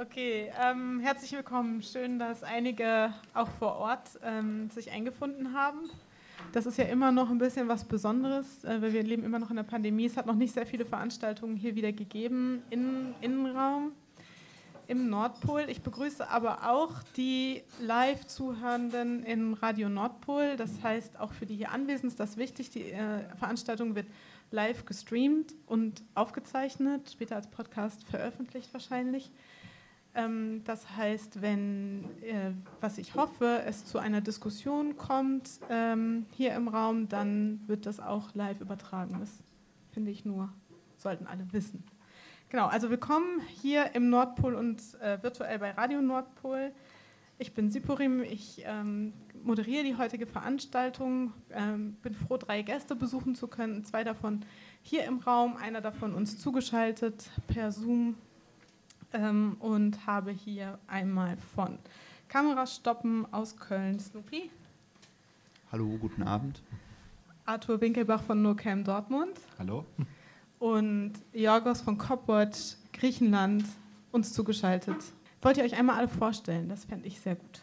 Okay, ähm, herzlich willkommen. Schön, dass einige auch vor Ort ähm, sich eingefunden haben. Das ist ja immer noch ein bisschen was Besonderes, äh, weil wir leben immer noch in der Pandemie. Es hat noch nicht sehr viele Veranstaltungen hier wieder gegeben im Innenraum im Nordpol. Ich begrüße aber auch die Live-Zuhörenden in Radio Nordpol. Das heißt, auch für die hier anwesend ist das wichtig. Die äh, Veranstaltung wird live gestreamt und aufgezeichnet, später als Podcast veröffentlicht wahrscheinlich. Ähm, das heißt, wenn, äh, was ich hoffe, es zu einer Diskussion kommt ähm, hier im Raum, dann wird das auch live übertragen. Das finde ich nur, sollten alle wissen. Genau, also willkommen hier im Nordpol und äh, virtuell bei Radio Nordpol. Ich bin Sipurim, ich ähm, moderiere die heutige Veranstaltung, bin froh, drei Gäste besuchen zu können, zwei davon hier im Raum, einer davon uns zugeschaltet per Zoom ähm, und habe hier einmal von Kamerastoppen aus Köln Snoopy. Hallo, guten Abend. Arthur Winkelbach von NoCam Dortmund. Hallo. Und Jorgos von Copwatch Griechenland uns zugeschaltet. Wollt ihr euch einmal alle vorstellen? Das fände ich sehr gut.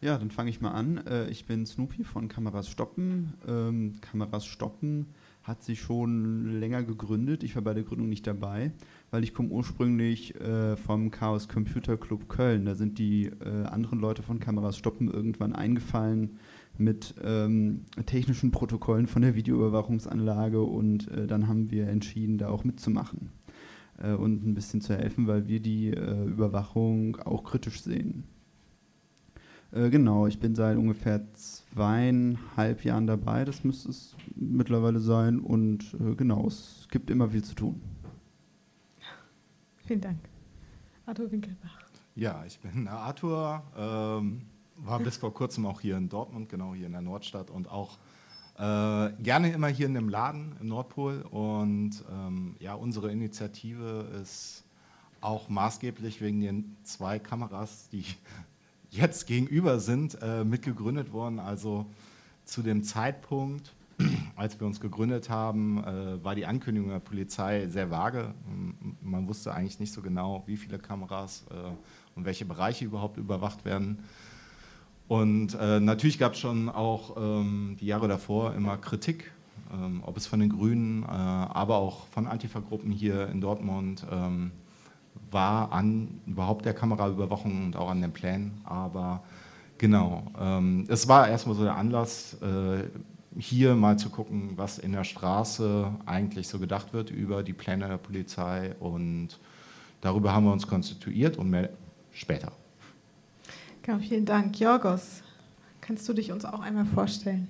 Ja, dann fange ich mal an. Äh, ich bin Snoopy von Kameras Stoppen. Ähm, Kameras Stoppen hat sich schon länger gegründet. Ich war bei der Gründung nicht dabei weil ich komme ursprünglich äh, vom Chaos Computer Club Köln. Da sind die äh, anderen Leute von Kameras Stoppen irgendwann eingefallen mit ähm, technischen Protokollen von der Videoüberwachungsanlage und äh, dann haben wir entschieden, da auch mitzumachen äh, und ein bisschen zu helfen, weil wir die äh, Überwachung auch kritisch sehen. Äh, genau, ich bin seit ungefähr zweieinhalb Jahren dabei, das müsste es mittlerweile sein und genau, es gibt immer viel zu tun. Vielen Dank. Arthur Winkelbach. Ja, ich bin Arthur, ähm, war bis vor kurzem auch hier in Dortmund, genau hier in der Nordstadt und auch äh, gerne immer hier in dem Laden im Nordpol. Und ähm, ja, unsere Initiative ist auch maßgeblich wegen den zwei Kameras, die jetzt gegenüber sind, äh, mitgegründet worden. Also zu dem Zeitpunkt, als wir uns gegründet haben, äh, war die Ankündigung der Polizei sehr vage. Man wusste eigentlich nicht so genau, wie viele Kameras äh, und welche Bereiche überhaupt überwacht werden. Und äh, natürlich gab es schon auch ähm, die Jahre davor immer Kritik, ähm, ob es von den Grünen, äh, aber auch von Antifa-Gruppen hier in Dortmund ähm, war an überhaupt der Kameraüberwachung und auch an den Plänen. Aber genau, ähm, es war erstmal so der Anlass, äh, hier mal zu gucken, was in der Straße eigentlich so gedacht wird über die Pläne der Polizei und darüber haben wir uns konstituiert und mehr später. Genau, vielen Dank. Jorgos, kannst du dich uns auch einmal vorstellen?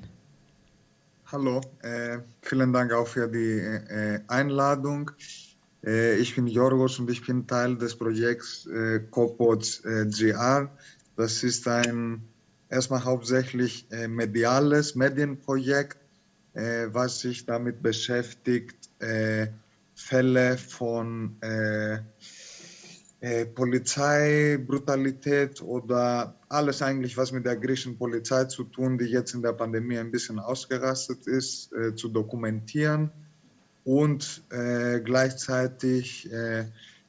Hallo, äh, vielen Dank auch für die äh, Einladung. Äh, ich bin Jorgos und ich bin Teil des Projekts äh, Copods äh, GR. Das ist ein erstmal hauptsächlich äh, mediales Medienprojekt, äh, was sich damit beschäftigt, äh, Fälle von Polizeibrutalität oder alles eigentlich, was mit der griechischen Polizei zu tun, die jetzt in der Pandemie ein bisschen ausgerastet ist, zu dokumentieren und gleichzeitig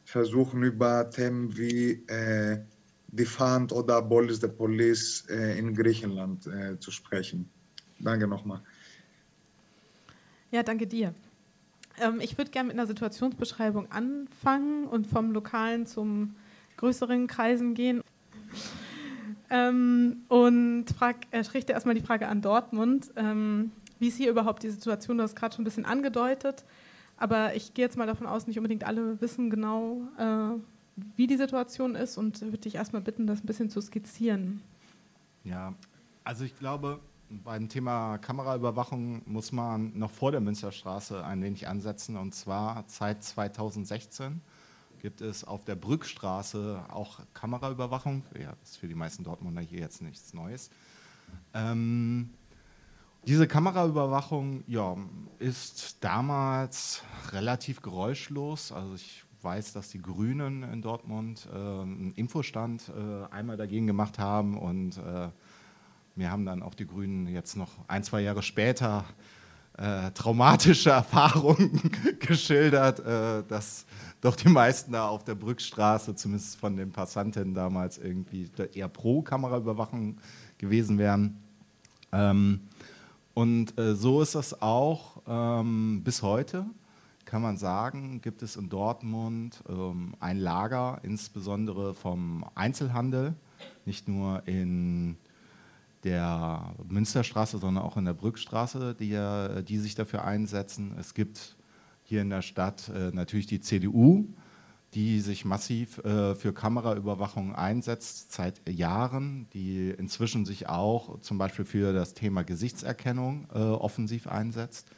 versuchen über Themen wie Defund oder Abolish the Police äh, in Griechenland äh, zu sprechen. Danke nochmal. Ja, danke dir. Ähm, ich würde gerne mit einer Situationsbeschreibung anfangen und vom Lokalen zum größeren Kreisen gehen. Ähm, und frag, äh, richte erstmal die Frage an Dortmund. Ähm, wie ist hier überhaupt die Situation? Du hast gerade schon ein bisschen angedeutet, aber ich gehe jetzt mal davon aus, nicht unbedingt alle wissen genau, äh, wie die Situation ist und würde dich erstmal bitten, das ein bisschen zu skizzieren. Ja, also ich glaube, beim Thema Kameraüberwachung muss man noch vor der Münsterstraße ein wenig ansetzen. Und zwar seit 2016 gibt es auf der Brückstraße auch Kameraüberwachung. Ja, das ist für die meisten Dortmunder hier jetzt nichts Neues. Ähm, diese Kameraüberwachung ja, ist damals relativ geräuschlos. Also ich weiß, dass die Grünen in Dortmund äh, einen Infostand äh, einmal dagegen gemacht haben und äh, mir haben dann auch die Grünen jetzt noch ein, zwei Jahre später äh, traumatische Erfahrung geschildert, äh, dass doch die meisten da auf der Brückstraße, zumindest von den Passanten damals, irgendwie eher pro Kameraüberwachung gewesen wären. Ähm, und äh, so ist das auch ähm, bis heute, kann man sagen, gibt es in Dortmund ähm, ein Lager, insbesondere vom Einzelhandel, nicht nur in der Münsterstraße, sondern auch in der Brückstraße, die, die sich dafür einsetzen. Es gibt hier in der Stadt äh, natürlich die CDU, die sich massiv äh, für Kameraüberwachung einsetzt seit Jahren, die inzwischen sich auch zum Beispiel für das Thema Gesichtserkennung äh, offensiv einsetzt.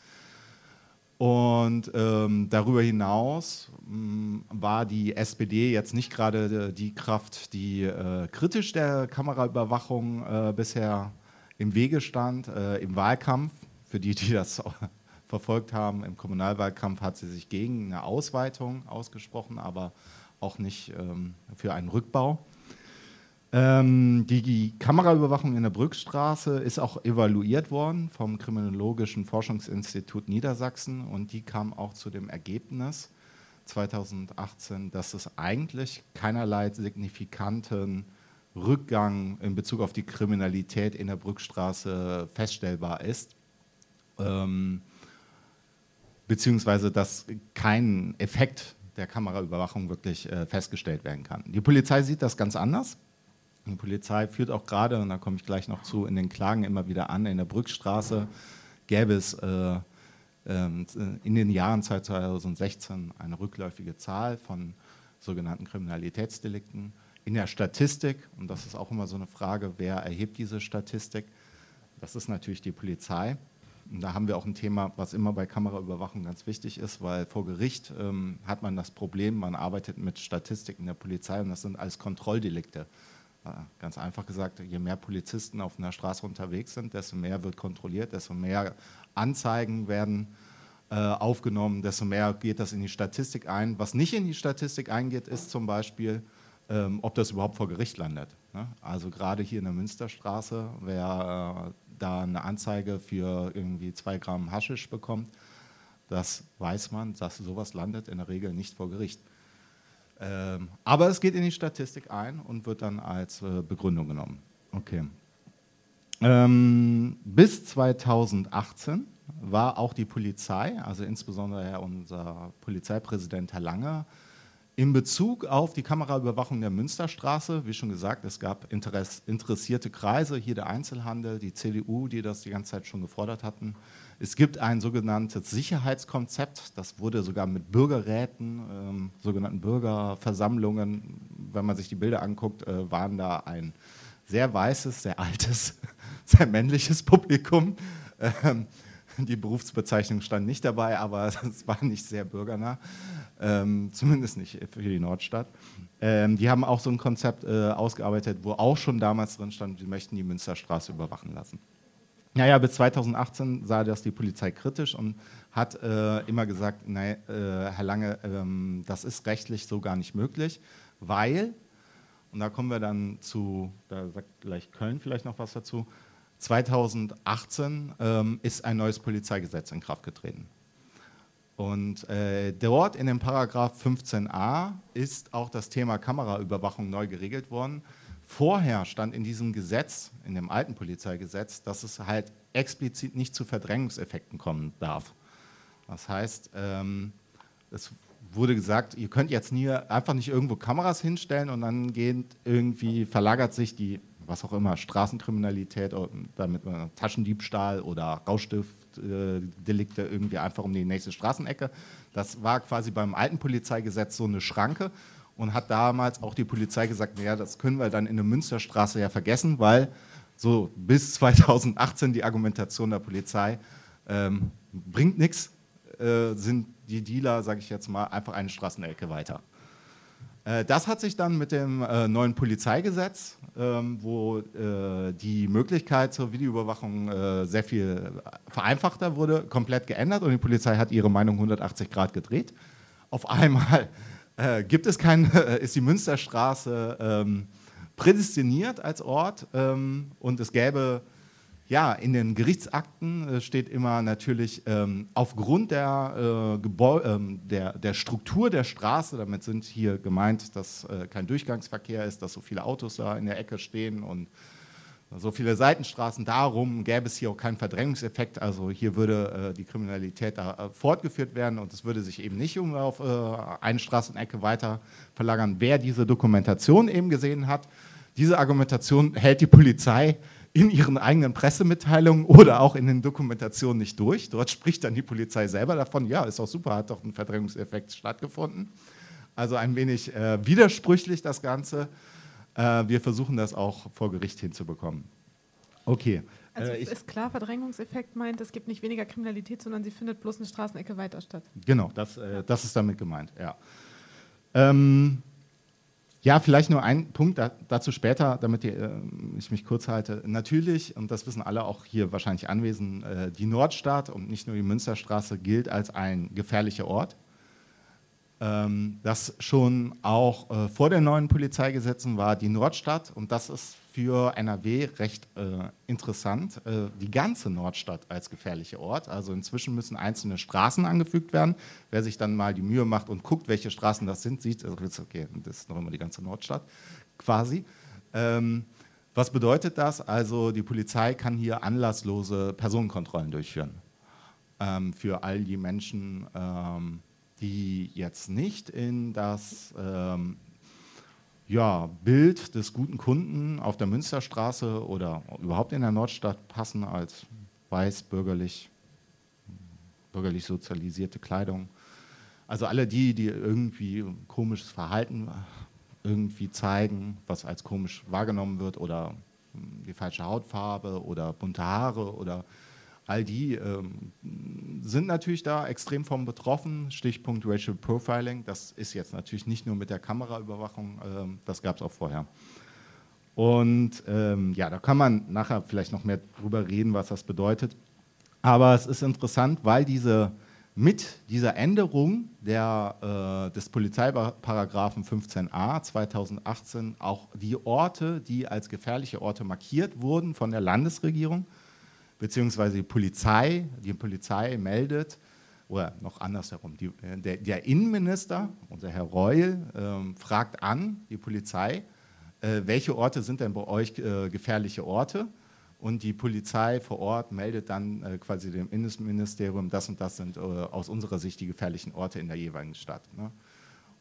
Und ähm, darüber hinaus mh, mm, war die SPD jetzt nicht gerade die Kraft, die äh, kritisch der Kameraüberwachung äh, bisher im Wege stand. Äh, Im Wahlkampf, für die, die das verfolgt haben, im Kommunalwahlkampf hat sie sich gegen eine Ausweitung ausgesprochen, aber auch nicht ähm, für einen Rückbau. Ähm, die Kameraüberwachung in der Brückstraße ist auch evaluiert worden vom Kriminologischen Forschungsinstitut Niedersachsen und die kam auch zu dem Ergebnis 2018, dass es eigentlich keinerlei signifikanten Rückgang in Bezug auf die Kriminalität in der Brückstraße feststellbar ist. Ähm, beziehungsweise dass kein Effekt der Kameraüberwachung wirklich äh, festgestellt werden kann. Die Polizei sieht das ganz anders. Die Polizei führt auch gerade, und da komme ich gleich noch zu, in den Klagen immer wieder an, in der Brückstraße gäbe es äh, äh, in den Jahren 2016 eine rückläufige Zahl von sogenannten Kriminalitätsdelikten. In der Statistik, und das ist auch immer so eine Frage, wer erhebt diese Statistik, das ist natürlich die Polizei. Und da haben wir auch ein Thema, was immer bei Kameraüberwachung ganz wichtig ist, weil vor Gericht ähm, hat man das Problem, man arbeitet mit Statistiken der Polizei und das sind alles Kontrolldelikte. Ganz einfach gesagt, je mehr Polizisten auf einer Straße unterwegs sind, desto mehr wird kontrolliert, desto mehr Anzeigen werden äh, aufgenommen, desto mehr geht das in die Statistik ein. Was nicht in die Statistik eingeht, ist zum Beispiel, ähm, ob das überhaupt vor Gericht landet. Ne? Also gerade hier in der Münsterstraße, wer äh, da eine Anzeige für irgendwie zwei Gramm Haschisch bekommt, das weiß man, dass sowas landet in der Regel nicht vor Gericht. Ähm, aber es geht in die Statistik ein und wird dann als äh, Begründung genommen. Okay. Ähm, bis 2018 war auch die Polizei, also insbesondere unser Polizeipräsident Herr Lange, in Bezug auf die Kameraüberwachung der Münsterstraße, wie schon gesagt, es gab interessierte Kreise, hier der Einzelhandel, die CDU, die das die ganze Zeit schon gefordert hatten, es gibt ein sogenanntes Sicherheitskonzept, das wurde sogar mit Bürgerräten, ähm, sogenannten Bürgerversammlungen, wenn man sich die Bilder anguckt, äh, waren da ein sehr weißes, sehr altes, sehr männliches Publikum. Ähm, die Berufsbezeichnung stand nicht dabei, aber es war nicht sehr bürgernah, ähm, zumindest nicht für die Nordstadt. Ähm, die haben auch so ein Konzept äh, ausgearbeitet, wo auch schon damals drin stand, sie möchten die Münsterstraße überwachen lassen. Naja, bis 2018 sah das die Polizei kritisch und hat äh, immer gesagt, nein, äh, Herr Lange, ähm, das ist rechtlich so gar nicht möglich, weil, und da kommen wir dann zu, da sagt gleich Köln vielleicht noch was dazu, 2018 ähm, ist ein neues Polizeigesetz in Kraft getreten. Und äh, dort in dem Paragraph 15a ist auch das Thema Kameraüberwachung neu geregelt worden. Vorher stand in diesem Gesetz, in dem alten Polizeigesetz, dass es halt explizit nicht zu Verdrängungseffekten kommen darf. Das heißt, ähm, es wurde gesagt, ihr könnt jetzt nie, einfach nicht irgendwo Kameras hinstellen und dann geht irgendwie, verlagert sich die, was auch immer, Straßenkriminalität, damit man Taschendiebstahl oder Rauschstiftdelikte irgendwie einfach um die nächste Straßenecke. Das war quasi beim alten Polizeigesetz so eine Schranke und hat damals auch die Polizei gesagt, naja, das können wir dann in der Münsterstraße ja vergessen, weil so bis 2018 die Argumentation der Polizei ähm, bringt nichts, äh, sind die Dealer, sage ich jetzt mal, einfach eine Straßenecke weiter. Äh, das hat sich dann mit dem äh, neuen Polizeigesetz, ähm, wo äh, die Möglichkeit zur Videoüberwachung äh, sehr viel vereinfachter wurde, komplett geändert und die Polizei hat ihre Meinung 180 Grad gedreht. Auf einmal äh, gibt es keine, äh, ist die Münsterstraße ähm, prädestiniert als Ort ähm, und es gäbe Ja, in den Gerichtsakten äh, steht immer natürlich ähm, aufgrund der, äh, ähm, der, der, Struktur der Straße, damit sind hier gemeint, dass kein Durchgangsverkehr ist, dass so viele Autos da in der Ecke stehen und so viele Seitenstraßen, darum gäbe es hier auch keinen Verdrängungseffekt. Also hier würde äh, die Kriminalität da äh, fortgeführt werden und es würde sich eben nicht um auf äh, eine Straßenecke weiter verlagern. Wer diese Dokumentation eben gesehen hat, diese Argumentation hält die Polizei in ihren eigenen Pressemitteilungen oder auch in den Dokumentationen nicht durch. Dort spricht dann die Polizei selber davon, ja, ist auch super, hat doch ein Verdrängungseffekt stattgefunden. Also ein wenig äh, widersprüchlich das Ganze. Äh, wir versuchen das auch vor Gericht hinzubekommen. Okay. Also äh, ist klar, Verdrängungseffekt meint, es gibt nicht weniger Kriminalität, sondern sie findet bloß eine Straßenecke weiter statt. Genau, das, äh, das ist damit gemeint, ja. Ähm, ja, vielleicht nur ein Punkt da, dazu später, damit die, äh, ich mich kurz halte. Natürlich, und das wissen alle auch hier wahrscheinlich anwesend, äh, die Nordstadt und nicht nur die Münsterstraße gilt als ein gefährlicher Ort. Ähm, das schon auch äh, vor den neuen Polizeigesetzen war die Nordstadt, und das ist für NRW recht äh, interessant, äh, die ganze Nordstadt als gefährlicher Ort. Also inzwischen müssen einzelne Straßen angefügt werden. Wer sich dann mal die Mühe macht und guckt, welche Straßen das sind, sieht, also, okay, das ist noch immer die ganze Nordstadt quasi. Ähm, was bedeutet das? Also die Polizei kann hier anlasslose Personenkontrollen durchführen ähm, für all die Menschen, ähm, die jetzt nicht in das ähm, ja, Bild des guten Kunden auf der Münsterstraße oder überhaupt in der Nordstadt passen als weiß, bürgerlich, bürgerlich sozialisierte Kleidung. Also alle die, die irgendwie komisches Verhalten irgendwie zeigen, was als komisch wahrgenommen wird oder die falsche Hautfarbe oder bunte Haare oder all die ähm, sind natürlich da extrem von betroffen. Stichpunkt Racial Profiling, das ist jetzt natürlich nicht nur mit der Kameraüberwachung, ähm, das gab es auch vorher. Und ähm, ja, da kann man nachher vielleicht noch mehr drüber reden, was das bedeutet. Aber es ist interessant, weil diese mit dieser Änderung der, äh, des Polizeiparagraphen 15a 2018 auch die Orte, die als gefährliche Orte markiert wurden von der Landesregierung, beziehungsweise die Polizei, die Polizei meldet, oder noch andersherum, die, äh, der, der, Innenminister, unser Herr Reul, äh, fragt an die Polizei, äh, welche Orte sind denn bei euch äh, gefährliche Orte? Und die Polizei vor Ort meldet dann äh, quasi dem Innenministerium, das und das sind äh, aus unserer Sicht die gefährlichen Orte in der jeweiligen Stadt. Ne?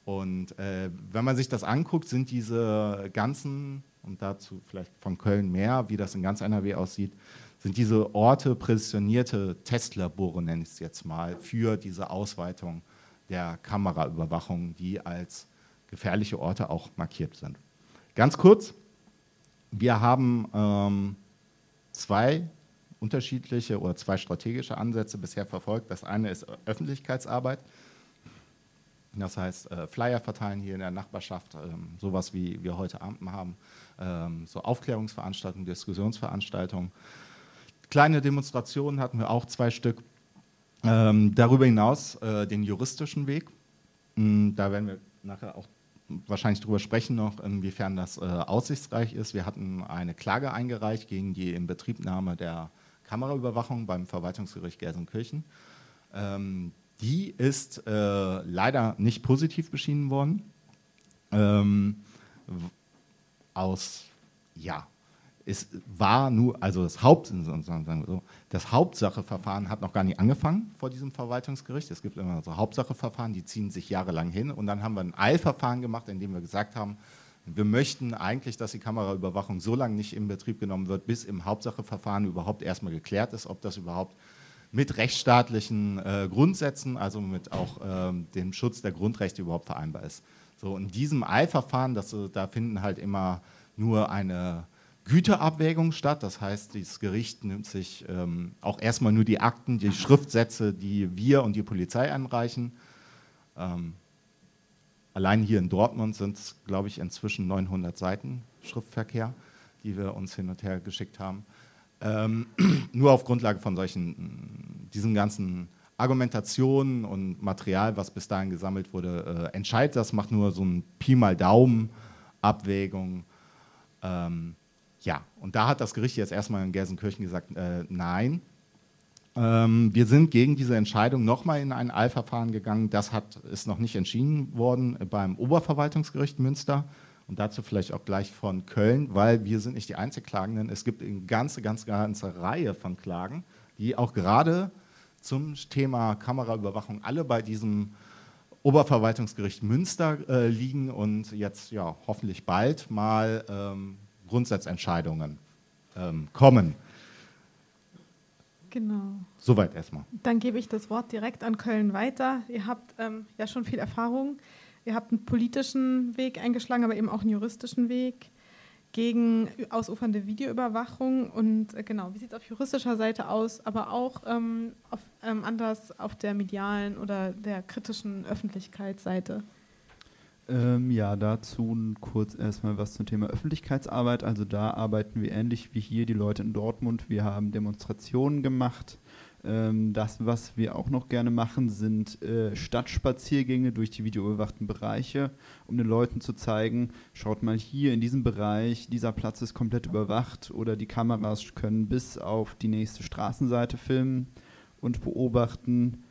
Und wenn man sich das anguckt, sind diese ganzen, und dazu vielleicht von Köln mehr, wie das in ganz NRW aussieht, sind diese Orte präsentierte Testlabore, nenne ich es jetzt mal, für diese Ausweitung der Kameraüberwachung, die als gefährliche Orte auch markiert sind. Ganz kurz, wir haben ähm, zwei unterschiedliche oder zwei strategische Ansätze bisher verfolgt. Das eine ist Öffentlichkeitsarbeit. Das heißt, äh, Flyer verteilen hier in der Nachbarschaft, ähm, sowas wie wir heute Abend haben, ähm, so Aufklärungsveranstaltungen, Diskussionsveranstaltungen. Kleine Demonstrationen hatten wir auch zwei Stück. Ähm, darüber hinaus äh, den juristischen Weg. Ähm, da werden wir nachher auch wahrscheinlich darüber sprechen noch, inwiefern das äh, aussichtsreich ist. Wir hatten eine Klage eingereicht gegen die Inbetriebnahme der Kameraüberwachung beim Verwaltungsgericht Gelsenkirchen. Ähm, die ist äh, leider nicht positiv beschieden worden. Ähm, aus ja, es war nur, also das Haupt, das Hauptsacheverfahren hat noch gar nicht angefangen vor diesem Verwaltungsgericht. Es gibt immer so Hauptsacheverfahren, die ziehen sich jahrelang hin. Und dann haben wir ein Eilverfahren gemacht, in dem wir gesagt haben, wir möchten eigentlich, dass die Kameraüberwachung so lange nicht in Betrieb genommen wird, bis im Hauptsacheverfahren überhaupt erstmal geklärt ist, ob das überhaupt mit rechtsstaatlichen äh, Grundsätzen, also mit auch äh, dem Schutz der Grundrechte überhaupt vereinbar ist. So in diesem Eilverfahren, das, da finden halt immer nur eine Güterabwägung statt. Das heißt, das Gericht nimmt sich ähm, auch erstmal nur die Akten, die Schriftsätze, die wir und die Polizei anreichen. Ähm, allein hier in Dortmund sind es, glaube ich, inzwischen 900 Seiten Schriftverkehr, die wir uns hin und her geschickt haben. Ähm, nur auf Grundlage von solchen, diesen ganzen Argumentationen und Material, was bis dahin gesammelt wurde, äh, entscheidet das, macht nur so ein Pi mal Daumen Abwägung. Ähm, ja, und da hat das Gericht jetzt erstmal in Gelsenkirchen gesagt, äh, nein. Ähm, wir sind gegen diese Entscheidung nochmal in ein Eilverfahren gegangen. Das hat, ist noch nicht entschieden worden beim Oberverwaltungsgericht Münster und dazu vielleicht auch gleich von Köln, weil wir sind nicht die Einzelklagenden. Es gibt eine ganze, ganz ganze Reihe von Klagen, die auch gerade zum Thema Kameraüberwachung alle bei diesem Oberverwaltungsgericht Münster äh, liegen und jetzt ja hoffentlich bald mal ähm, Grundsatzentscheidungen ähm, kommen. Genau. Soweit erstmal. Dann gebe ich das Wort direkt an Köln weiter. Ihr habt ähm, ja schon viel Erfahrung. Ihr habt einen politischen Weg eingeschlagen, aber eben auch einen juristischen Weg gegen ausufernde Videoüberwachung. Und äh, genau, wie sieht es auf juristischer Seite aus, aber auch ähm, auf, ähm, anders auf der medialen oder der kritischen Öffentlichkeitsseite? Ähm, ja, dazu kurz erstmal was zum Thema Öffentlichkeitsarbeit. Also da arbeiten wir ähnlich wie hier die Leute in Dortmund. Wir haben Demonstrationen gemacht ähm, das, was wir auch noch gerne machen, sind äh, Stadtspaziergänge durch die videoüberwachten Bereiche, um den Leuten zu zeigen, schaut mal hier in diesem Bereich, dieser Platz ist komplett überwacht oder die Kameras können bis auf die nächste Straßenseite filmen und beobachten.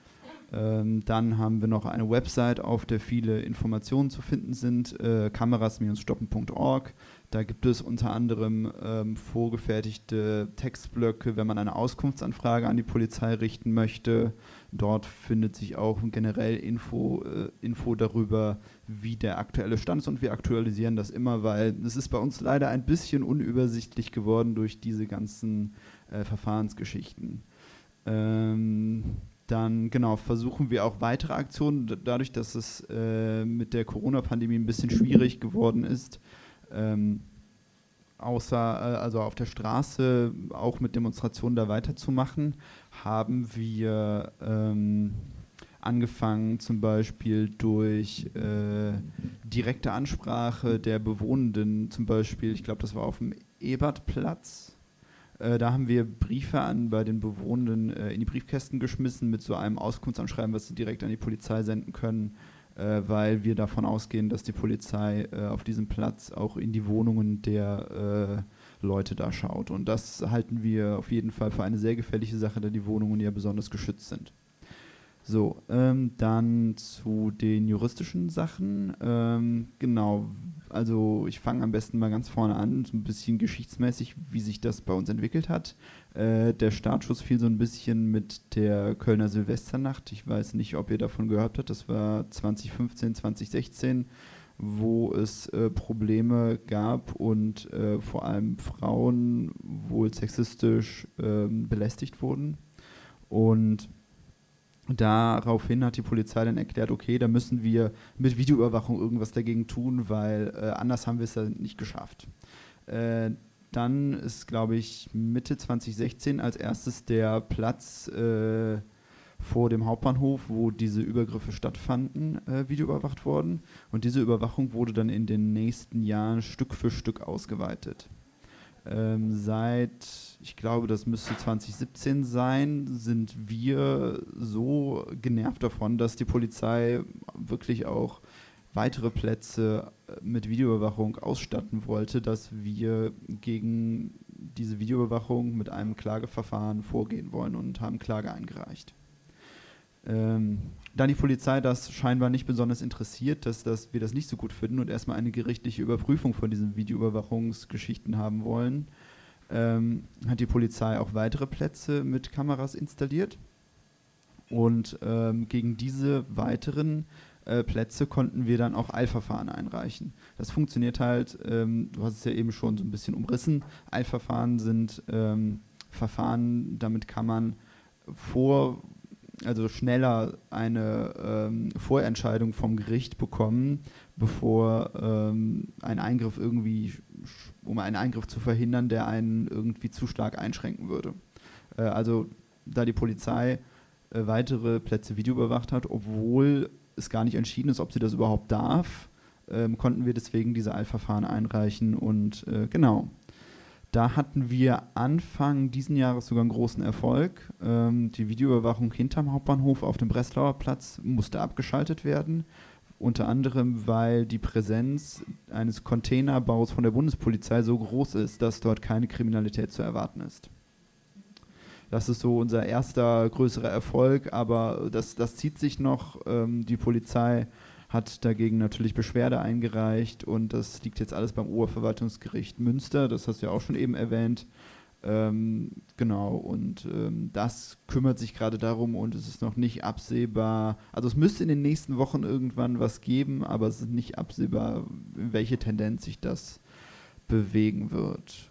Ähm, dann haben wir noch eine Website, auf der viele Informationen zu finden sind, äh, kameras-stoppen.org. Da gibt es unter anderem ähm, vorgefertigte Textblöcke, wenn man eine Auskunftsanfrage an die Polizei richten möchte. Dort findet sich auch generell Info, äh, Info darüber, wie der aktuelle Stand ist und wir aktualisieren das immer, weil es ist bei uns leider ein bisschen unübersichtlich geworden durch diese ganzen äh, Verfahrensgeschichten. Ähm, dann genau versuchen wir auch weitere Aktionen, dadurch, dass es äh, mit der Corona-Pandemie ein bisschen schwierig geworden ist, ähm, außer äh, also auf der Straße auch mit Demonstrationen da weiterzumachen, haben wir ähm, angefangen zum Beispiel durch äh, direkte Ansprache der Bewohnenden, zum Beispiel, ich glaube, das war auf dem Ebertplatz. Äh, da haben wir Briefe an bei den Bewohnenden äh, in die Briefkästen geschmissen mit so einem Auskunftsanschreiben, was sie direkt an die Polizei senden können äh, weil wir davon ausgehen, dass die Polizei äh, auf diesem Platz auch in die Wohnungen der äh, Leute da schaut. Und das halten wir auf jeden Fall für eine sehr gefährliche Sache, da die Wohnungen ja besonders geschützt sind. So, ähm, dann zu den juristischen Sachen. Ähm, genau, also ich fange am besten mal ganz vorne an, so ein bisschen geschichtsmäßig, wie sich das bei uns entwickelt hat. Äh, der Startschuss fiel so ein bisschen mit der Kölner Silvesternacht. Ich weiß nicht, ob ihr davon gehört habt. Das war 2015, 2016, wo es äh, Probleme gab und äh, vor allem Frauen wohl sexistisch ähm, belästigt wurden. Und Daraufhin hat die Polizei dann erklärt, okay, da müssen wir mit Videoüberwachung irgendwas dagegen tun, weil äh, anders haben wir es ja nicht geschafft. Äh, dann ist, glaube ich, Mitte 2016 als erstes der Platz äh, vor dem Hauptbahnhof, wo diese Übergriffe stattfanden, äh, videoüberwacht worden. Und diese Überwachung wurde dann in den nächsten Jahren Stück für Stück ausgeweitet. Ähm, seit, ich glaube, das müsste 2017 sein, sind wir so genervt davon, dass die Polizei wirklich auch weitere Plätze äh, mit Videoüberwachung ausstatten wollte, dass wir gegen diese Videoüberwachung mit einem Klageverfahren vorgehen wollen und haben Klage eingereicht. Ähm, da die Polizei das scheinbar nicht besonders interessiert, dass das, wir das nicht so gut finden und erstmal eine gerichtliche Überprüfung von diesen Videoüberwachungsgeschichten haben wollen, ähm, hat die Polizei auch weitere Plätze mit Kameras installiert. Und ähm, gegen diese weiteren äh, Plätze konnten wir dann auch Eilverfahren einreichen. Das funktioniert halt, ähm, du hast es ja eben schon so ein bisschen umrissen. Eilverfahren sind ähm, Verfahren, damit kann man vor also schneller eine ähm, Vorentscheidung vom Gericht bekommen, bevor ähm, ein Eingriff irgendwie, um einen Eingriff zu verhindern, der einen irgendwie zu stark einschränken würde. Äh, also da die Polizei äh, weitere Plätze videoüberwacht hat, obwohl es gar nicht entschieden ist, ob sie das überhaupt darf, ähm, konnten wir deswegen diese Eilverfahren einreichen und äh, genau. Da hatten wir Anfang diesen Jahres sogar einen großen Erfolg. Ähm, die Videoüberwachung hinterm Hauptbahnhof auf dem Breslauer Platz musste abgeschaltet werden, Unter anderem, weil die Präsenz eines Containerbaus von der Bundespolizei so groß ist, dass dort keine Kriminalität zu erwarten ist. Das ist so unser erster größerer Erfolg, aber das, das zieht sich noch. Ähm, die Polizei hat dagegen natürlich Beschwerde eingereicht und das liegt jetzt alles beim Oberverwaltungsgericht Münster, das hast du ja auch schon eben erwähnt. Ähm, genau, und ähm, das kümmert sich gerade darum und es ist noch nicht absehbar. Also es müsste in den nächsten Wochen irgendwann was geben, aber es ist nicht absehbar, in welche Tendenz sich das bewegen wird.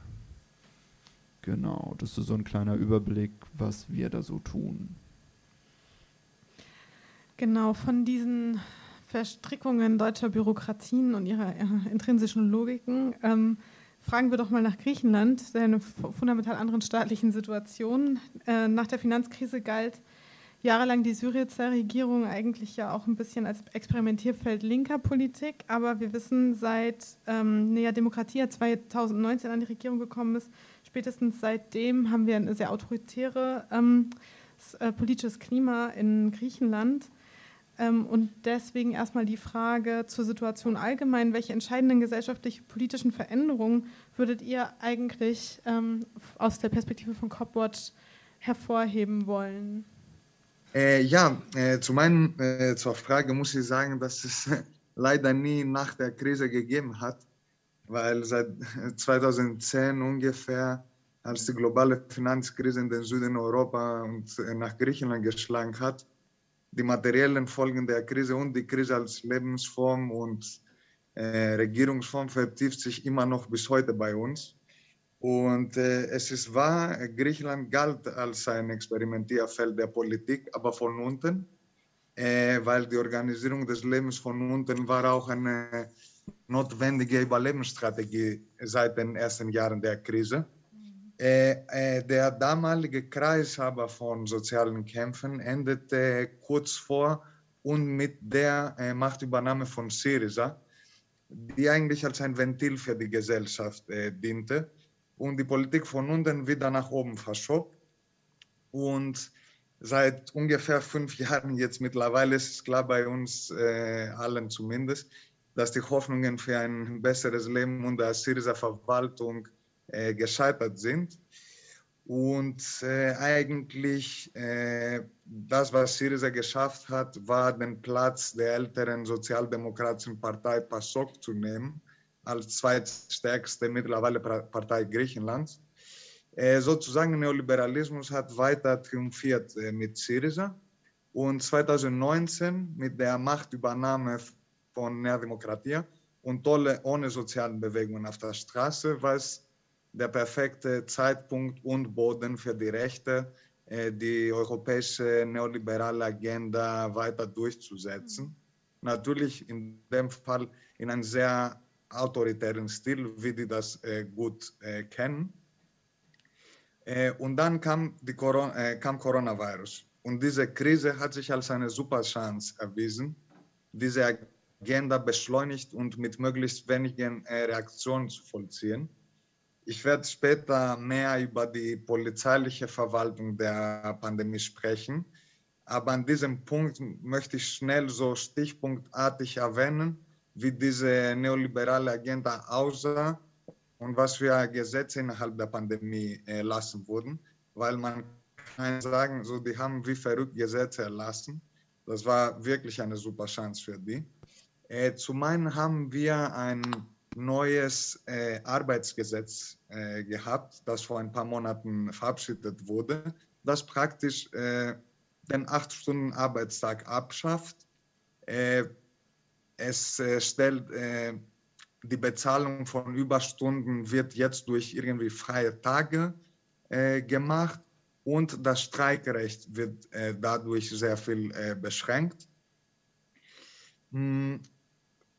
Genau, das ist so ein kleiner Überblick, was wir da so tun. Genau, von diesen Verstrickungen deutscher Bürokratien und ihrer intrinsischen Logiken ähm, fragen wir doch mal nach Griechenland, der eine fundamental anderen staatlichen Situation. Äh, nach der Finanzkrise galt jahrelang die Syrizer Regierung eigentlich ja auch ein bisschen als Experimentierfeld linker Politik, aber wir wissen, seit ähm, Nea Demokratia 2019 an die Regierung gekommen ist, spätestens seitdem haben wir ein sehr autoritäres ähm, äh, politisches Klima in Griechenland. Ähm, und deswegen erstmal die Frage zur Situation allgemein. Welche entscheidenden gesellschaftlichen politischen Veränderungen würdet ihr eigentlich ähm, aus der Perspektive von Copwatch hervorheben wollen? Äh, ja, äh, zu meinen, äh, zur Frage muss ich sagen, dass es leider nie nach der Krise gegeben hat weil seit 2010 ungefähr, als die globale Finanzkrise in den Süden Europa und nach Griechenland geschlagen hat, die materiellen Folgen der Krise und die Krise als Lebensform und äh, Regierungsform vertieft sich immer noch bis heute bei uns. Und äh, es ist wahr, Griechenland galt als ein Experimentierfeld der Politik, aber von unten, äh, weil die Organisierung des Lebens von unten war auch eine notwendige Überlebensstrategie seit den ersten Jahren der Krise. Äh, äh, der damalige Kreis aber von sozialen Kämpfen endete kurz vor und mit der äh, Machtübernahme von Syriza, die eigentlich als ein Ventil für die Gesellschaft diente und die Politik von unten wieder nach oben verschob. Und seit ungefähr fünf Jahren jetzt mittlerweile ist es klar bei uns allen zumindest, dass die Hoffnungen für ein besseres Leben unter Syriza Verwaltung äh, gescheitert sind. Und äh, eigentlich äh, das, was Syriza geschafft hat, war den Platz der älteren sozialdemokratischen Partei PASOK zu nehmen, als zweitstärkste mittlerweile Partei Griechenlands. Äh, sozusagen Neoliberalismus hat weiter triumphiert äh, mit Syriza. Und 2019 mit der Machtübernahme von Nea Demokratia und ohne, sozialen Bewegungen auf der Straße, war es der perfekte Zeitpunkt und Boden für die Rechte, äh, die europäische neoliberale Agenda weiter durchzusetzen. Natürlich in dem Fall in einem sehr autoritären Stil, wie die das äh, gut äh, kennen. Und dann kam, die Corona, kam Coronavirus. Und diese Krise hat sich als eine super Chance erwiesen, diese Agenda beschleunigt und mit möglichst wenigen Reaktionen zu vollziehen. Ich werde später mehr über die polizeiliche Verwaltung der Pandemie sprechen. Aber an diesem Punkt möchte ich schnell so stichpunktartig erwähnen, wie diese neoliberale Agenda aussah und was für Gesetze innerhalb der Pandemie erlassen äh, wurden. Weil man kann sagen, so, die haben wie verrückt Gesetze erlassen. Das war wirklich eine super Chance für die. Äh, zum einen haben wir ein neues äh, Arbeitsgesetz äh, gehabt, das vor ein paar Monaten verabschiedet wurde, das praktisch äh, den acht Stunden Arbeitstag abschafft. Äh, es äh, stellt die Bezahlung von Überstunden wird jetzt durch irgendwie freie Tage gemacht und das Streikrecht wird dadurch sehr viel beschränkt.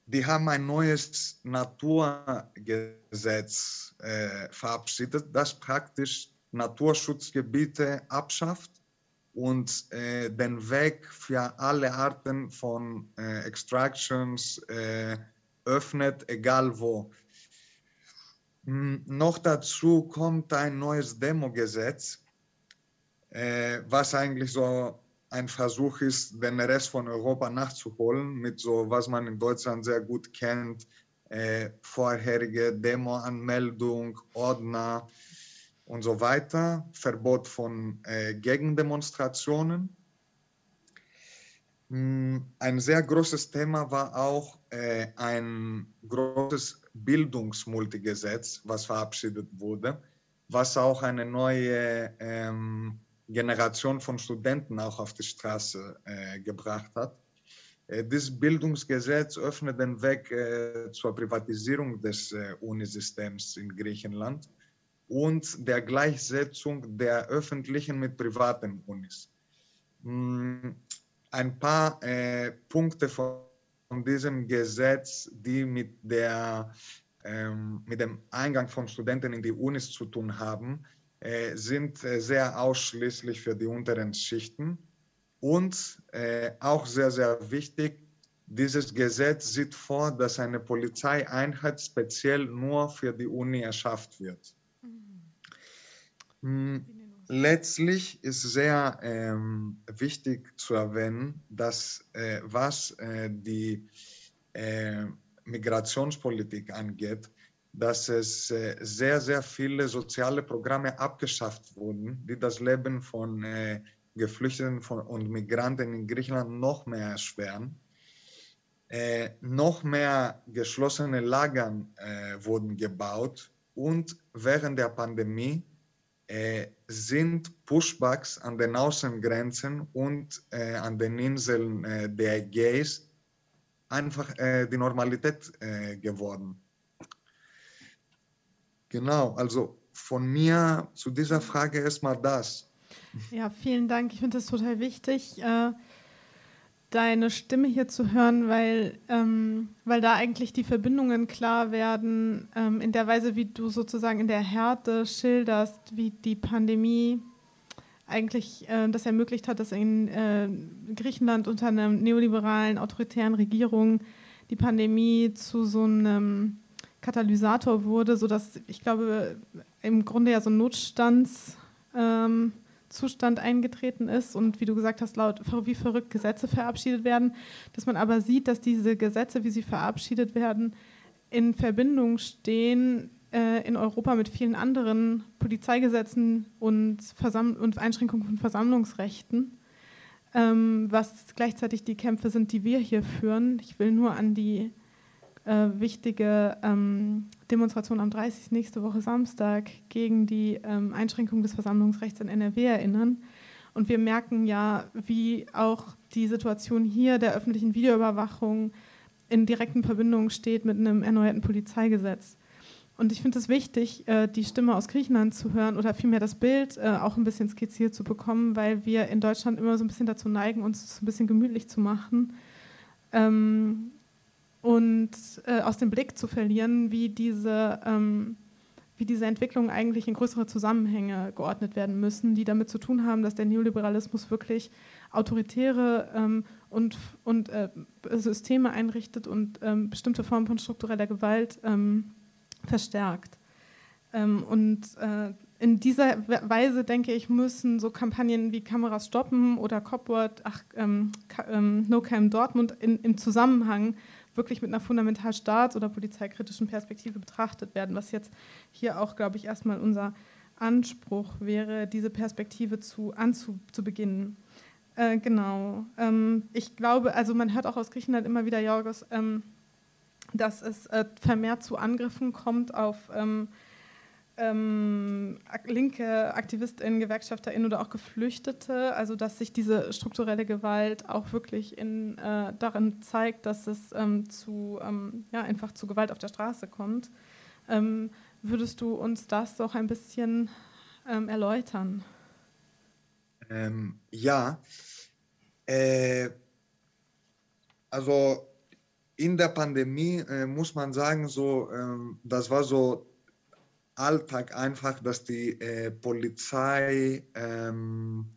Die haben ein neues Naturgesetz äh, verabschiedet, das praktisch Naturschutzgebiete abschafft und äh, den Weg für alle Arten von äh, Extractions äh, öffnet, egal wo. Hm, noch dazu kommt ein neues Demogesetz, äh, was eigentlich so ein Versuch ist, den Rest von Europa nachzuholen mit so, was man in Deutschland sehr gut kennt, äh, vorherige Demo-Anmeldung, Ordner und so weiter, Verbot von äh, Gegendemonstrationen. Hm, ein sehr großes Thema war auch äh, ein großes Bildungsmultigesetz, was verabschiedet wurde, was auch eine neue ähm, Generation von Studenten auch auf die Straße äh, gebracht hat. Äh, dieses Bildungsgesetz öffnet den Weg äh, zur Privatisierung des äh, Unisystems in Griechenland und der Gleichsetzung der öffentlichen mit privaten Unis. Hm, ein paar äh, Punkte von, diesem Gesetz, die mit, der, ähm, mit dem Eingang von Studenten in die Unis zu tun haben, sind äh, sehr ausschließlich für die unteren Schichten. Und äh, auch sehr, sehr wichtig, dieses Gesetz sieht vor, dass eine Polizeieinheit speziell nur für die Uni erschafft wird. Mhm. Letztlich ist sehr ähm, wichtig zu erwähnen, dass äh, was äh, die äh, Migrationspolitik angeht, dass es äh, sehr, sehr viele soziale Programme abgeschafft wurden, die das Leben von äh, Geflüchteten und Migranten in Griechenland noch mehr erschweren. Äh, noch mehr geschlossene Lagern wurden gebaut und während der Pandemie sind Pushbacks an den Außengrenzen und an den Inseln der Ägäis einfach die Normalität geworden. Genau, also von mir zu dieser Frage erstmal das. Ja, vielen Dank. Ich finde es total wichtig, äh, deine Stimme hier zu hören, weil, ähm, weil da eigentlich die Verbindungen klar werden, ähm, in der Weise, wie du sozusagen in der Härte schilderst, wie die Pandemie eigentlich äh, das ermöglicht hat, dass in äh, Griechenland unter einer neoliberalen, autoritären Regierung die Pandemie zu so einem Katalysator wurde, sodass ich glaube, im Grunde ja so ein Notstandszustand ähm, eingetreten ist und wie du gesagt hast, laut wie verrückt Gesetze verabschiedet werden, dass man aber sieht, dass diese Gesetze, wie sie verabschiedet werden, in Verbindung stehen äh, in Europa mit vielen anderen Polizeigesetzen und, Versam und Einschränkungen von Versammlungsrechten, ähm, was gleichzeitig die Kämpfe sind, die wir hier führen. Ich will nur an die äh, wichtige ähm, Demonstration am 30. nächste Woche Samstag gegen die ähm, Einschränkung des Versammlungsrechts in NRW erinnern. Und wir merken ja, wie auch die Situation hier der öffentlichen Videoüberwachung in direkten Verbindungen steht mit einem erneuerten Polizeigesetz. Und ich finde es wichtig, äh, die Stimme aus Griechenland zu hören oder vielmehr das Bild äh, auch ein bisschen skizziert zu bekommen, weil wir in Deutschland immer so ein bisschen dazu neigen, uns ein bisschen gemütlich zu machen. Ähm, und äh, aus dem Blick zu verlieren, wie diese, ähm, wie diese Entwicklungen eigentlich in größere Zusammenhänge geordnet werden müssen, die damit zu tun haben, dass der Neoliberalismus wirklich autoritäre ähm, und, und äh, Systeme einrichtet und ähm, bestimmte Formen von struktureller Gewalt ähm, verstärkt. Ähm, und äh, in dieser Weise, denke ich, müssen so Kampagnen wie Kameras stoppen oder Copword, ach, ähm, ähm, No Cam Dortmund in, im Zusammenhang wirklich mit einer fundamental staats- oder polizeikritischen Perspektive betrachtet werden, was jetzt hier auch, glaube ich, erstmal unser Anspruch wäre, diese Perspektive zu, anzubeginnen. Äh, genau. Ähm, ich glaube, also man hört auch aus Griechenland immer wieder, Jorgos, ähm, dass es äh, vermehrt zu Angriffen kommt auf ähm, ähm, linke AktivistInnen, GewerkschafterInnen oder auch Geflüchtete, also dass sich diese strukturelle Gewalt auch wirklich in, äh, darin zeigt, dass es ähm, zu, ähm, ja, einfach zu Gewalt auf der Straße kommt. Ähm, würdest du uns das doch ein bisschen ähm, erläutern? Ähm, ja, äh, also in der Pandemie äh, muss man sagen, so, das war so Alltag einfach, dass die äh, Polizei ähm,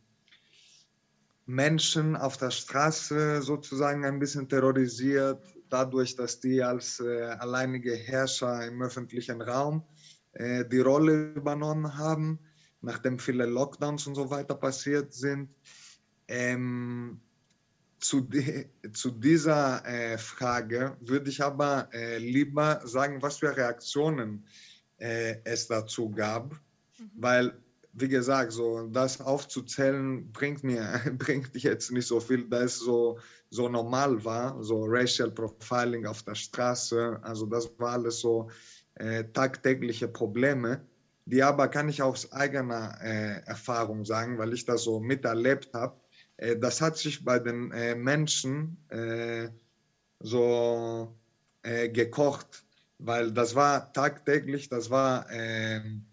Menschen auf der Straße sozusagen ein bisschen terrorisiert, dadurch, dass die als äh, alleinige Herrscher im öffentlichen Raum äh, die Rolle übernommen haben, nachdem viele Lockdowns und so weiter passiert sind. Ähm, zu, de, zu, dieser äh, Frage würde ich aber äh, lieber sagen, was für Reaktionen äh, es dazu gab, mhm. weil, wie gesagt, so das aufzuzählen bringt mir bringt jetzt nicht so viel, da es so, so normal war, so Racial Profiling auf der Straße, also das war alles so äh, tagtägliche Probleme, die aber kann ich aus eigener äh, Erfahrung sagen, weil ich das so miterlebt habe äh, das hat sich bei den äh, Menschen äh, so gekocht, weil das war tagtäglich, das war ähm,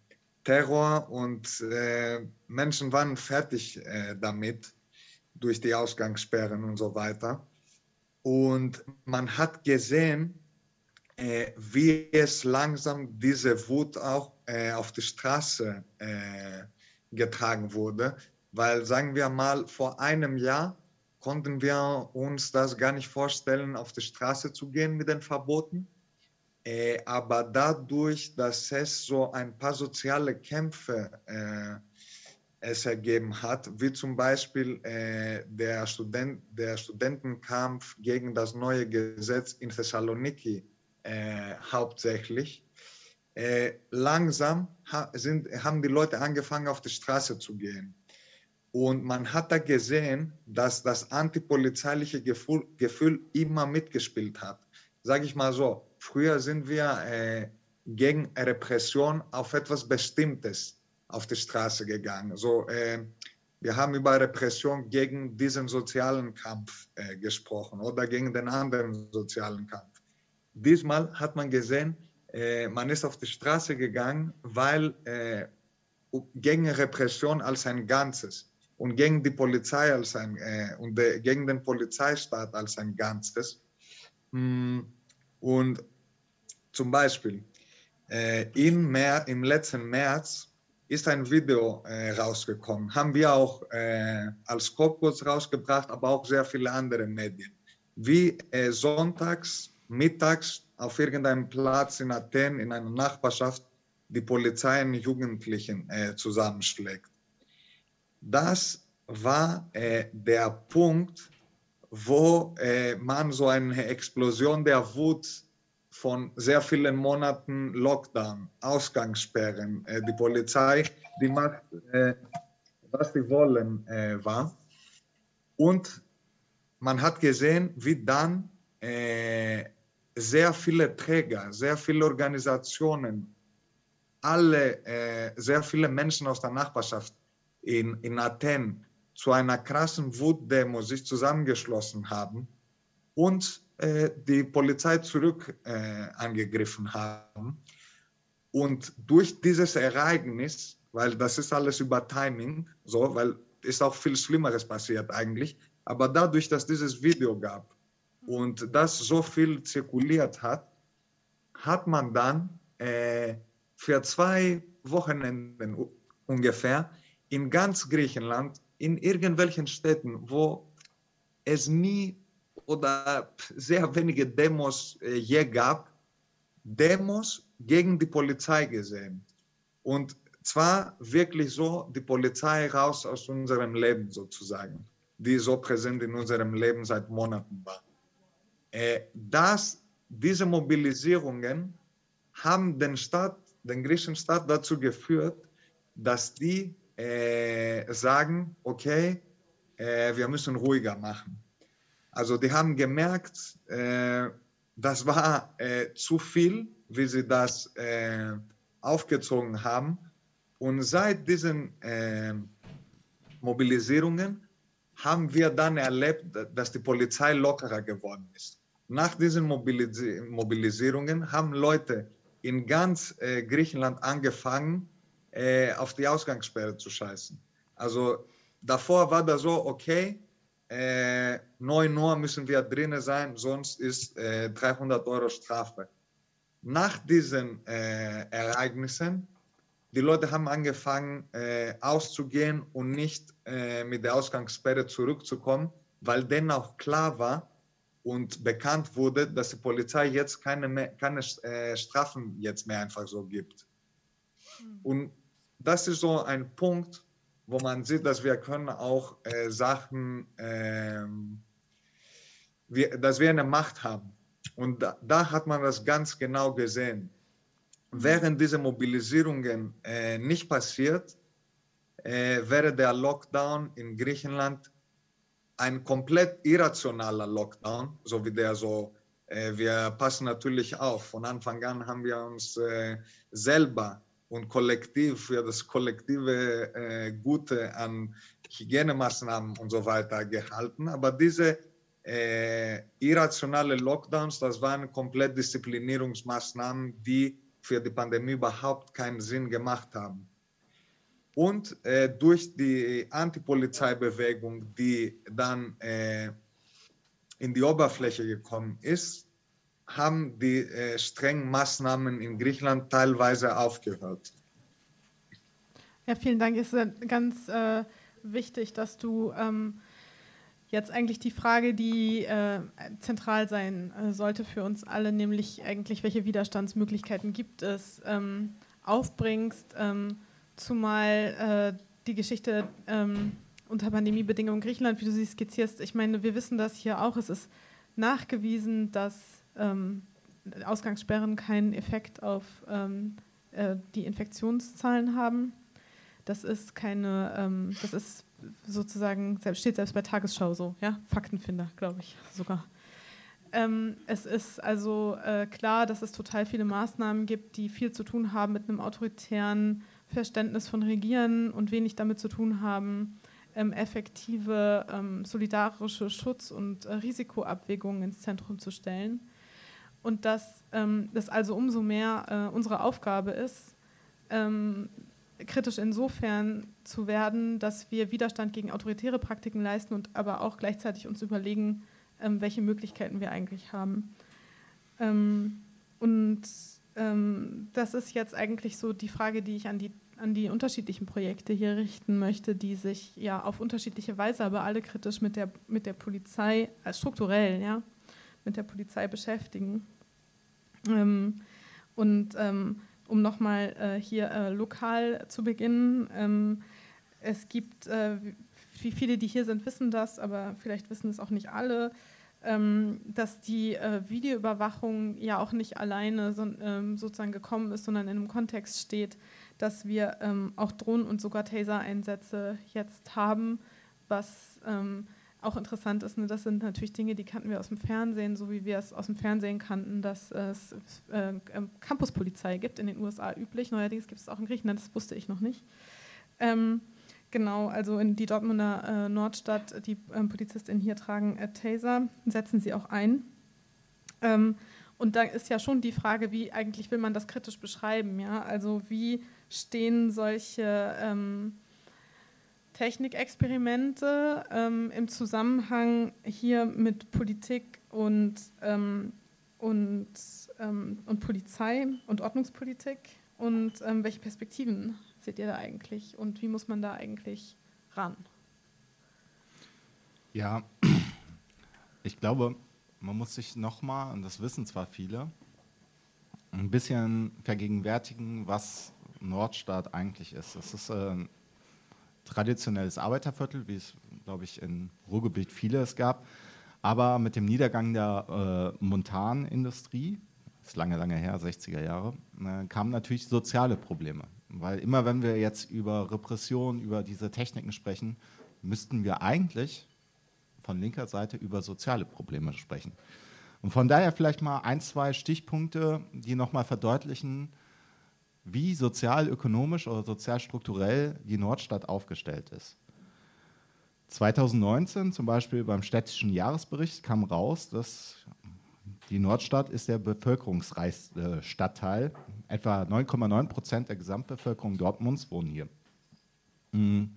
Terror und Menschen waren fertig damit durch die Ausgangssperren und so weiter. Und man hat gesehen, äh, wie es langsam diese Wut auch äh, auf die Straße äh, getragen wurde. Weil, sagen wir mal, vor einem Jahr konnten wir uns das gar nicht vorstellen, auf die Straße zu gehen mit den Verboten. Äh, aber dadurch, dass es so ein paar soziale Kämpfe äh, es ergeben hat, wie zum Beispiel äh, der, Student, der Studentenkampf gegen das neue Gesetz in Thessaloniki äh, hauptsächlich, äh, langsam ha sind, haben die Leute angefangen, auf die Straße zu gehen. Und man hat da gesehen, dass das antipolizeiliche Gefühl, Gefühl immer mitgespielt hat. Sage ich mal so, früher sind wir äh, gegen Repression auf etwas Bestimmtes auf die Straße gegangen. So, äh, wir haben über Repression gegen diesen sozialen Kampf äh, gesprochen oder gegen den anderen sozialen Kampf. Diesmal hat man gesehen, äh, man ist auf die Straße gegangen, weil äh, gegen Repression als ein Ganzes und gegen die Polizei als ein, äh, und de, gegen den Polizeistaat als ein Ganzes. Mm, und zum Beispiel äh, im, Mer im letzten März ist ein Video äh, rausgekommen. Haben wir auch äh, als Kopkurs rausgebracht, aber auch sehr viele andere Medien. Wie äh, sonntags, mittags auf irgendeinem Platz in Athen, in einer Nachbarschaft, die Polizei einen Jugendlichen äh, zusammenschlägt das war äh, der Punkt, wo äh, man so eine Explosion der Wut von sehr vielen Monaten Lockdown, Ausgangssperren, äh, die Polizei, die macht, äh, was sie wollen, äh, war. Und man hat gesehen, wie dann sehr viele Träger, sehr viele Organisationen, alle, sehr viele Menschen aus der Nachbarschaft in, in Athen zu einer krassen Wutdemo sich zusammengeschlossen haben und die Polizei zurück äh, angegriffen haben. Und durch dieses Ereignis, weil das ist alles über Timing, so, weil ist auch viel Schlimmeres passiert eigentlich, aber dadurch, dass dieses Video gab und das so viel zirkuliert hat, hat man dann äh, für zwei Wochenenden ungefähr in ganz Griechenland, in irgendwelchen Städten, wo es nie oder sehr wenige Demos äh, je gab, Demos gegen die Polizei gesehen. Und zwar wirklich so, die Polizei raus aus unserem Leben sozusagen, die so präsent in unserem Leben seit Monaten war. Äh, das, diese Mobilisierungen haben den Staat, den griechischen Staat dazu geführt, dass die äh, sagen, okay, äh, wir müssen ruhiger machen. Also die haben gemerkt, äh, das war äh, zu viel, wie sie das äh, aufgezogen haben. Und seit diesen äh, Mobilisierungen haben wir dann erlebt, dass die Polizei lockerer geworden ist. Nach diesen Mobilis Mobilisierungen haben Leute in ganz Griechenland angefangen, äh, auf die Ausgangssperre zu scheißen. Also davor war das so, okay, äh, 9 Uhr müssen wir drinnen sein, sonst ist äh, 300 Euro Strafe. Nach diesen äh, Ereignissen, die Leute haben angefangen äh, auszugehen und nicht äh, mit der Ausgangssperre zurückzukommen, weil denen auch klar war und bekannt wurde, dass die Polizei jetzt keine, mehr, keine äh, Strafen jetzt mehr einfach so gibt. Hm. Und das ist so ein Punkt, wo man sieht, dass wir können auch äh, Sachen, äh, wir, dass wir eine Macht haben. Und da, da, hat man das ganz genau gesehen. Wären diese Mobilisierungen äh, nicht passiert, äh, wäre der Lockdown in Griechenland ein komplett irrationaler Lockdown, so wie der so, äh, wir passen natürlich auf. Von Anfang an haben wir uns äh, selber und kollektiv für das kollektive äh, Gute an Hygienemaßnahmen und so weiter gehalten. Aber diese äh, irrationale Lockdowns, das waren komplett Disziplinierungsmaßnahmen, die für die Pandemie überhaupt keinen Sinn gemacht haben. Und äh, durch die Antipolizeibewegung, die dann äh, in die Oberfläche gekommen ist, haben die äh, strengen Maßnahmen in Griechenland teilweise aufgehört. Ja, vielen Dank. Es ist ganz äh, wichtig, dass du ähm, jetzt eigentlich die Frage, die äh, zentral sein äh, sollte für uns alle, nämlich eigentlich, welche Widerstandsmöglichkeiten gibt es, ähm, aufbringst, ähm, zumal äh, die Geschichte ähm, unter Pandemiebedingungen in Griechenland, wie du sie skizzierst, ich meine, wir wissen das hier auch, es ist nachgewiesen, dass ähm, Ausgangssperren keinen Effekt auf ähm, äh, die Infektionszahlen haben. Das ist keine, ähm, das ist sozusagen, steht selbst bei Tagesschau so, ja, Faktenfinder, glaube ich sogar. Ähm, es ist also äh, klar, dass es total viele Maßnahmen gibt, die viel zu tun haben mit einem autoritären Verständnis von Regieren und wenig damit zu tun haben, ähm, effektive ähm, solidarische Schutz- und äh, Risikoabwägungen ins Zentrum zu stellen und dass ähm, das also umso mehr äh, unsere Aufgabe ist, ähm, kritisch insofern zu werden, dass wir Widerstand gegen autoritäre Praktiken leisten und aber auch gleichzeitig uns überlegen, ähm, welche Möglichkeiten wir eigentlich haben. Ähm, und ähm, das ist jetzt eigentlich so die Frage, die ich an die, an die unterschiedlichen Projekte hier richten möchte, die sich ja auf unterschiedliche Weise, aber alle kritisch mit der, mit der Polizei, äh, strukturell, ja, mit der Polizei beschäftigen. Ähm, und ähm, um nochmal äh, hier äh, lokal zu beginnen, ähm, es gibt, äh, wie viele, die hier sind, wissen das, aber vielleicht wissen es auch nicht alle, ähm, dass die äh, Videoüberwachung ja auch nicht alleine so, ähm, sozusagen gekommen ist, sondern in einem Kontext steht, dass wir ähm, auch Drohnen und sogar Taser-Einsätze jetzt haben, was ähm, auch interessant ist, ne, das sind natürlich Dinge, die kannten wir aus dem Fernsehen, so wie wir es aus dem Fernsehen kannten, dass es äh, ähm, Campuspolizei gibt, in den USA üblich. Neuerdings gibt es auch in Griechenland, das wusste ich noch nicht. Ähm, genau, also in die Dortmunder äh, Nordstadt, die ähm, Polizistinnen hier tragen äh, Taser, setzen sie auch ein. Ähm, und da ist ja schon die Frage, wie eigentlich will man das kritisch beschreiben, ja? Also wie stehen solche ähm, Technikexperimente ähm, im Zusammenhang hier mit Politik und, ähm, und, ähm, und Polizei und Ordnungspolitik und ähm, welche Perspektiven seht ihr da eigentlich und wie muss man da eigentlich ran? Ja, ich glaube, man muss sich nochmal, und das wissen zwar viele, ein bisschen vergegenwärtigen, was Nordstaat eigentlich ist. Das ist äh, traditionelles Arbeiterviertel, wie es, glaube ich, in Ruhrgebiet viele es gab. Aber mit dem Niedergang der äh, Montanindustrie, ist lange, lange her, 60er Jahre, äh, kamen natürlich soziale Probleme. Weil immer wenn wir jetzt über Repression, über diese Techniken sprechen, müssten wir eigentlich von linker Seite über soziale Probleme sprechen. Und von daher vielleicht mal ein, zwei Stichpunkte, die nochmal verdeutlichen, wie sozial-ökonomisch oder sozial-strukturell die Nordstadt aufgestellt ist. 2019 zum Beispiel beim städtischen Jahresbericht kam raus, dass die Nordstadt ist der bevölkerungsreichste Stadtteil. Etwa 9,9 Prozent der Gesamtbevölkerung Dortmunds wohnen hier. Mhm.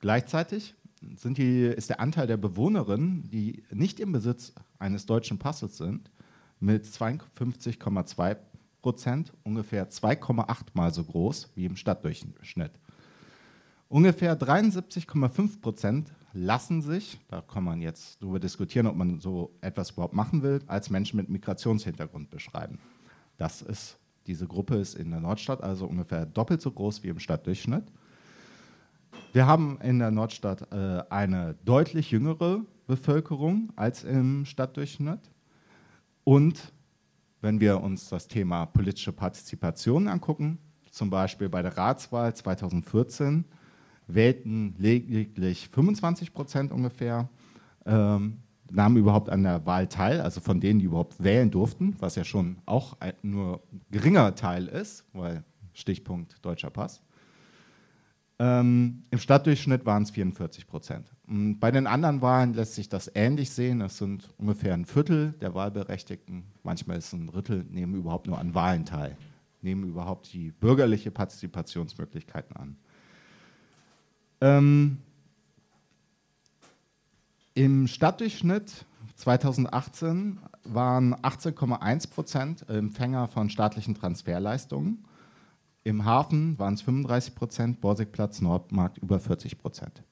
Gleichzeitig die, ist der Anteil der Bewohnerinnen, die nicht im Besitz eines deutschen Passes sind, mit 52,2 Prozent, ungefähr 2,8 Mal so groß wie im Stadtdurchschnitt. Ungefähr 73,5 Prozent lassen sich, da kann man jetzt darüber diskutieren, ob man so etwas überhaupt machen will, als Menschen mit Migrationshintergrund beschreiben. Das ist, diese Gruppe ist in der Nordstadt also ungefähr doppelt so groß wie im Stadtdurchschnitt. Wir haben in der Nordstadt äh, eine deutlich jüngere Bevölkerung als im Stadtdurchschnitt. Und wenn wir uns das Thema politische Partizipation angucken, zum Beispiel bei der Ratswahl 2014, wählten lediglich 25 Prozent ungefähr, ähm, nahmen überhaupt an der Wahl teil, also von denen, die überhaupt wählen durften, was ja schon auch ein nur geringer Teil ist, weil Stichpunkt deutscher Pass. Ähm, Im Stadtdurchschnitt waren es 44 Prozent. Bei den anderen Wahlen lässt sich das ähnlich sehen. Es sind ungefähr ein Viertel der Wahlberechtigten, manchmal ist es ein Drittel, nehmen überhaupt nur an Wahlen teil, nehmen überhaupt die bürgerliche Partizipationsmöglichkeiten an. Ähm, Im Stadtdurchschnitt 2018 waren 18,1 Prozent Empfänger von staatlichen Transferleistungen. Im Hafen waren es 35 Prozent, Borsigplatz, Nordmarkt über 40 Prozent.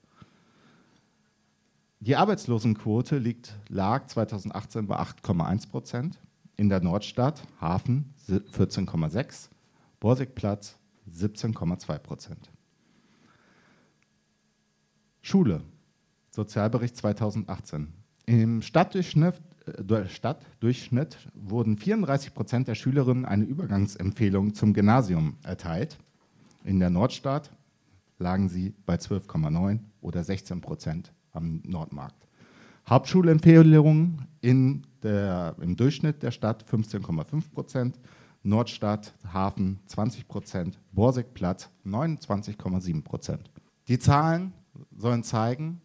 Die Arbeitslosenquote liegt, lag 2018 bei 8,1 Prozent, in der Nordstadt, Hafen 14,6, Borsigplatz 17,2 Prozent. Schule, Sozialbericht 2018. Im Stadtdurchschnitt, äh, Stadtdurchschnitt wurden 34 Prozent der Schülerinnen eine Übergangsempfehlung zum Gymnasium erteilt. In der Nordstadt lagen sie bei 12,9 oder 16 Prozent am Nordmarkt. Hauptschulempfehlungen in der, im Durchschnitt der Stadt 15,5 Prozent, Nordstadt, Hafen 20 Prozent, Borsigplatz 29,7 Prozent. Die Zahlen sollen zeigen,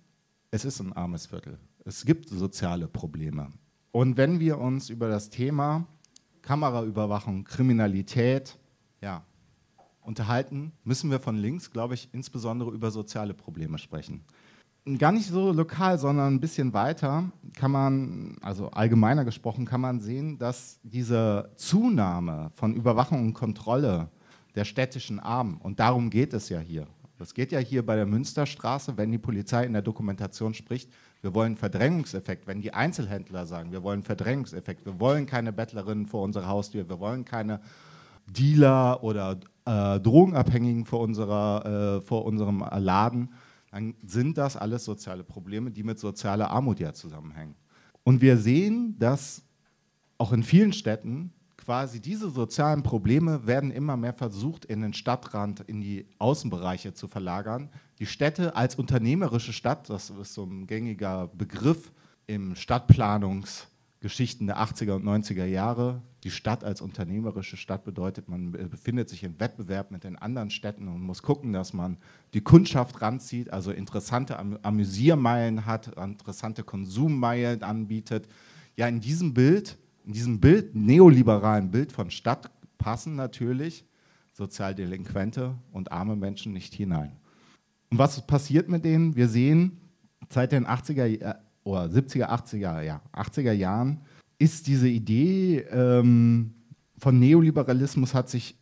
es ist ein armes Viertel. Es gibt soziale Probleme. Und wenn wir uns über das Thema Kameraüberwachung, Kriminalität ja, unterhalten, müssen wir von links, glaube ich, insbesondere über soziale Probleme sprechen. Gar nicht so lokal, sondern ein bisschen weiter kann man, also allgemeiner gesprochen, kann man sehen, dass diese Zunahme von Überwachung und Kontrolle der städtischen Armen, und darum geht es ja hier, es geht ja hier bei der Münsterstraße, wenn die Polizei in der Dokumentation spricht, wir wollen Verdrängungseffekt. Wenn die Einzelhändler sagen, wir wollen Verdrängungseffekt, wir wollen keine Bettlerinnen vor unserer Haustür, wir wollen keine Dealer oder äh, Drogenabhängigen vor, unserer, äh, vor unserem Laden, dann sind das alles soziale Probleme, die mit sozialer Armut ja zusammenhängen. Und wir sehen, dass auch in vielen Städten quasi diese sozialen Probleme werden immer mehr versucht, in den Stadtrand, in die Außenbereiche zu verlagern. Die Städte als unternehmerische Stadt, das ist so ein gängiger Begriff im Stadtplanungsgeschichten der 80er und 90er Jahre. Die Stadt als unternehmerische Stadt bedeutet, man befindet sich im Wettbewerb mit den anderen Städten und muss gucken, dass man die Kundschaft ranzieht, also interessante Amüsiermeilen hat, interessante Konsummeilen anbietet. Ja, in diesem Bild in diesem Bild, neoliberalen Bild von Stadt, passen natürlich Sozialdelinquente und arme Menschen nicht hinein. Und was passiert mit denen? Wir sehen, seit den 80er äh, oder 70er, 80er, ja, 80er Jahren ist diese Idee ähm, von Neoliberalismus hat sich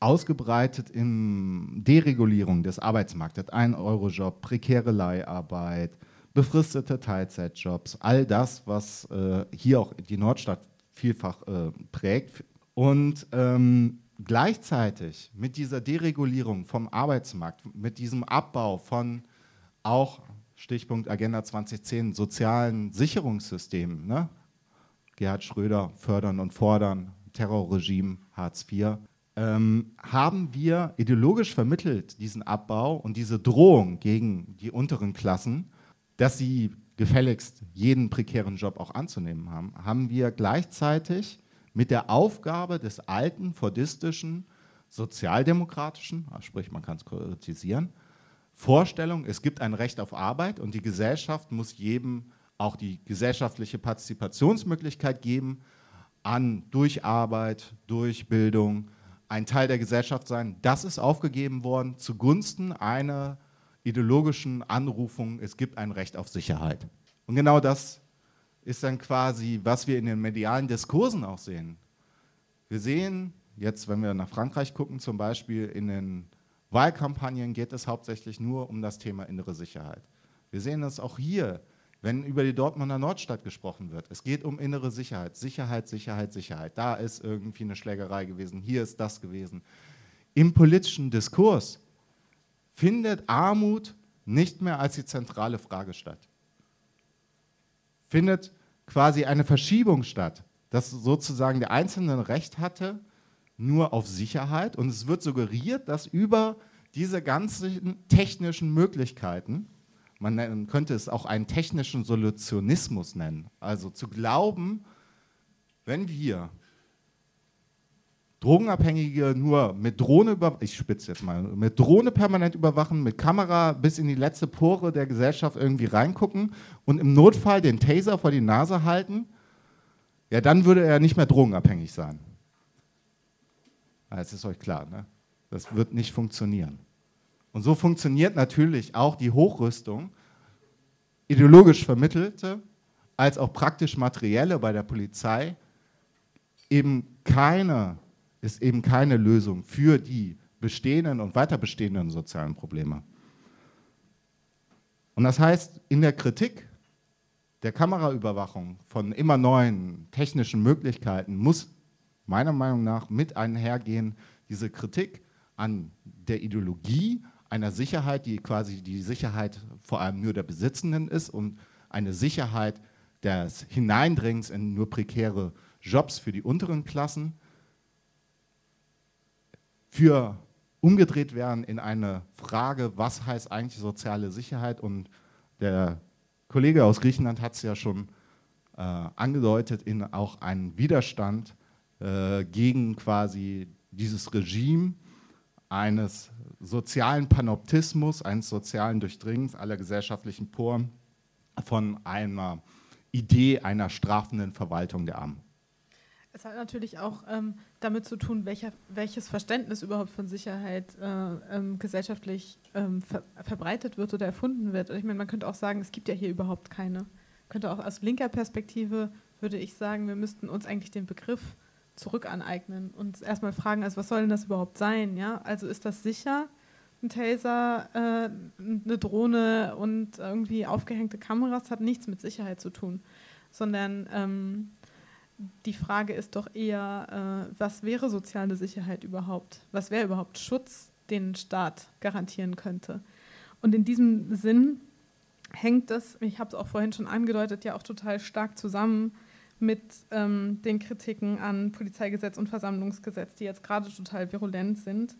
ausgebreitet in Deregulierung des Arbeitsmarktes. Ein Euro-Job, prekäre Leiharbeit, befristete Teilzeitjobs, all das, was äh, hier auch die Nordstadt vielfach äh, prägt. Und ähm, gleichzeitig mit dieser Deregulierung vom Arbeitsmarkt, mit diesem Abbau von auch Stichpunkt Agenda 2010 sozialen Sicherungssystemen, ne? Gerhard Schröder fördern und fordern, Terrorregime, Hartz IV, ähm, haben wir ideologisch vermittelt diesen Abbau und diese Drohung gegen die unteren Klassen, dass sie gefälligst jeden prekären Job auch anzunehmen haben, haben wir gleichzeitig mit der Aufgabe des alten, fordistischen, sozialdemokratischen, ah, sprich man kann es kritisieren, Vorstellung, es gibt ein Recht auf Arbeit und die Gesellschaft muss jedem auch die gesellschaftliche Partizipationsmöglichkeit geben, an durch Arbeit, durch Bildung, ein Teil der Gesellschaft sein. Das ist aufgegeben worden zugunsten einer ideologischen Anrufung, es gibt ein Recht auf Sicherheit. Und genau das ist dann quasi, was wir in den medialen Diskursen auch sehen. Wir sehen jetzt, wenn wir nach Frankreich gucken, zum Beispiel in den Wahlkampagnen geht es hauptsächlich nur um das Thema innere Sicherheit. Wir sehen das auch hier, wenn über die Dortmunder Nordstadt gesprochen wird. Es geht um innere Sicherheit. Sicherheit, Sicherheit, Sicherheit. Da ist irgendwie eine Schlägerei gewesen, hier ist das gewesen. Im politischen Diskurs findet Armut nicht mehr als die zentrale Frage statt. Findet quasi eine Verschiebung statt, dass sozusagen der Einzelne Recht hatte, nur auf Sicherheit und es wird suggeriert, dass über diese ganzen technischen Möglichkeiten, man könnte es auch einen technischen Solutionismus nennen, also zu glauben, wenn wir Drogenabhängige nur mit Drohne über, ich spitze jetzt mal, mit Drohne permanent überwachen, mit Kamera bis in die letzte Pore der Gesellschaft irgendwie reingucken und im Notfall den Taser vor die Nase halten, ja, dann würde er nicht mehr drogenabhängig sein. Das ist euch klar, ne? Das wird nicht funktionieren. Und so funktioniert natürlich auch die Hochrüstung, ideologisch vermittelte, als auch praktisch materielle bei der Polizei, eben keine, ist eben keine Lösung für die bestehenden und weiter bestehenden sozialen Probleme. Und das heißt, in der Kritik der Kameraüberwachung von immer neuen technischen Möglichkeiten muss meiner Meinung nach mit einhergehen diese Kritik an der Ideologie einer Sicherheit, die quasi die Sicherheit vor allem nur der Besitzenden ist und eine Sicherheit des Hineindringens in nur prekäre Jobs für die unteren Klassen, für umgedreht werden in eine Frage, was heißt eigentlich soziale Sicherheit? Und der Kollege aus Griechenland hat es ja schon äh, angedeutet, in auch einen Widerstand äh, gegen quasi dieses Regime eines sozialen Panoptismus, eines sozialen Durchdringens aller gesellschaftlichen Poren von einer Idee einer strafenden Verwaltung der Armen. Es hat natürlich auch ähm, damit zu tun, welcher, welches Verständnis überhaupt von Sicherheit äh, ähm, gesellschaftlich ähm, ver verbreitet wird oder erfunden wird. Ich meine, man könnte auch sagen, es gibt ja hier überhaupt keine. Könnte auch aus linker Perspektive, würde ich sagen, wir müssten uns eigentlich den Begriff zurück aneignen und erstmal fragen, also was soll denn das überhaupt sein? Ja? Also ist das sicher, ein Taser, äh, eine Drohne und irgendwie aufgehängte Kameras hat nichts mit Sicherheit zu tun, sondern ähm, die Frage ist doch eher, äh, was wäre soziale Sicherheit überhaupt? Was wäre überhaupt Schutz, den ein Staat garantieren könnte? Und in diesem Sinn hängt das, ich habe es auch vorhin schon angedeutet, ja auch total stark zusammen mit ähm, den Kritiken an Polizeigesetz und Versammlungsgesetz, die jetzt gerade total virulent sind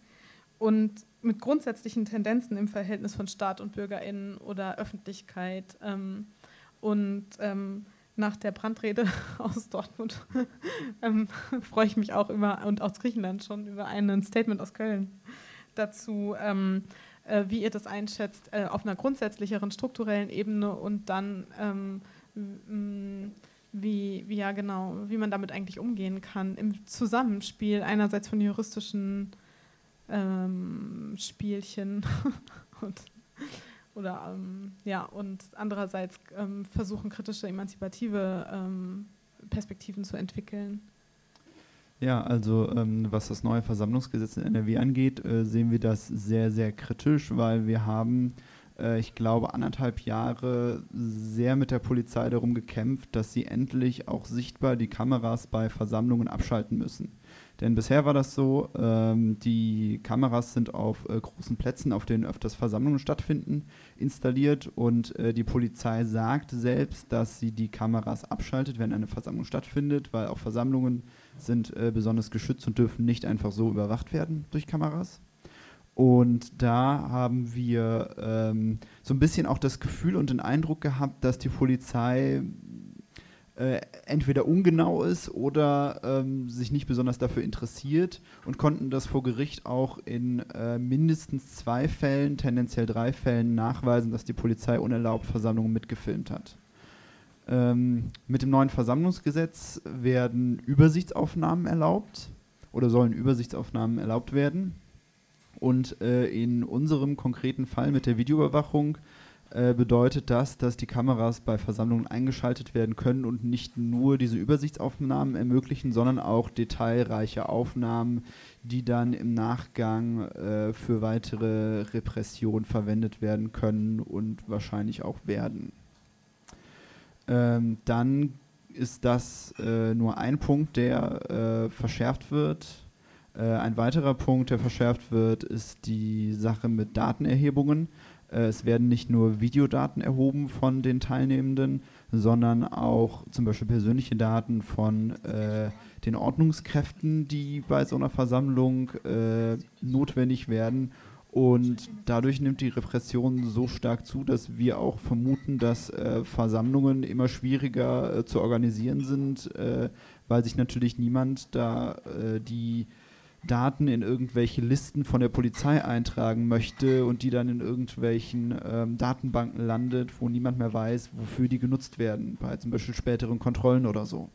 und mit grundsätzlichen Tendenzen im Verhältnis von Staat und BürgerInnen oder Öffentlichkeit. Ähm, und ähm, nach der Brandrede aus Dortmund ähm, freue ich mich auch über, und aus Griechenland schon, über ein Statement aus Köln dazu, ähm, äh, wie ihr das einschätzt, äh, auf einer grundsätzlicheren strukturellen Ebene und dann ähm, wie, wie, ja genau, wie man damit eigentlich umgehen kann im Zusammenspiel einerseits von juristischen ähm, Spielchen und oder ähm, ja und andererseits ähm, versuchen kritische emanzipative ähm, Perspektiven zu entwickeln. Ja, also ähm, was das neue Versammlungsgesetz in NRW angeht, äh, sehen wir das sehr, sehr kritisch, weil wir haben äh, ich glaube, anderthalb Jahre sehr mit der Polizei darum gekämpft, dass sie endlich auch sichtbar die Kameras bei Versammlungen abschalten müssen. Denn bisher war das so, ähm, die Kameras sind auf äh, großen Plätzen, auf denen öfters Versammlungen stattfinden, installiert und äh, die Polizei sagt selbst, dass sie die Kameras abschaltet, wenn eine Versammlung stattfindet, weil auch Versammlungen sind äh, besonders geschützt und dürfen nicht einfach so überwacht werden durch Kameras. Und da haben wir ähm, so ein bisschen auch das Gefühl und den Eindruck gehabt, dass die Polizei äh, entweder ungenau ist oder ähm, sich nicht besonders dafür interessiert und konnten das vor Gericht auch in äh, mindestens zwei Fällen, tendenziell drei Fällen nachweisen, dass die Polizei unerlaubt Versammlungen mitgefilmt hat. Ähm, mit dem neuen Versammlungsgesetz werden Übersichtsaufnahmen erlaubt oder sollen Übersichtsaufnahmen erlaubt werden. Und äh, in unserem konkreten Fall mit der Videoüberwachung äh, bedeutet das, dass die Kameras bei Versammlungen eingeschaltet werden können und nicht nur diese Übersichtsaufnahmen ermöglichen, sondern auch detailreiche Aufnahmen, die dann im Nachgang äh, für weitere Repression verwendet werden können und wahrscheinlich auch werden. Ähm, dann ist das äh, nur ein Punkt, der äh, verschärft wird ein weiterer Punkt, der verschärft wird, ist die Sache mit Datenerhebungen. Äh, es werden nicht nur Videodaten erhoben von den Teilnehmenden, sondern auch zum Beispiel persönliche Daten von äh, den Ordnungskräften, die bei so einer Versammlung äh, notwendig werden. Und dadurch nimmt die Repression so stark zu, dass wir auch vermuten, dass äh, Versammlungen immer schwieriger äh, zu organisieren sind, äh, weil sich natürlich niemand da äh, die Daten in irgendwelche Listen von der Polizei eintragen möchte und die dann in irgendwelchen ähm, Datenbanken landet, wo niemand mehr weiß, wofür die genutzt werden, bei zum Beispiel späteren Kontrollen oder so.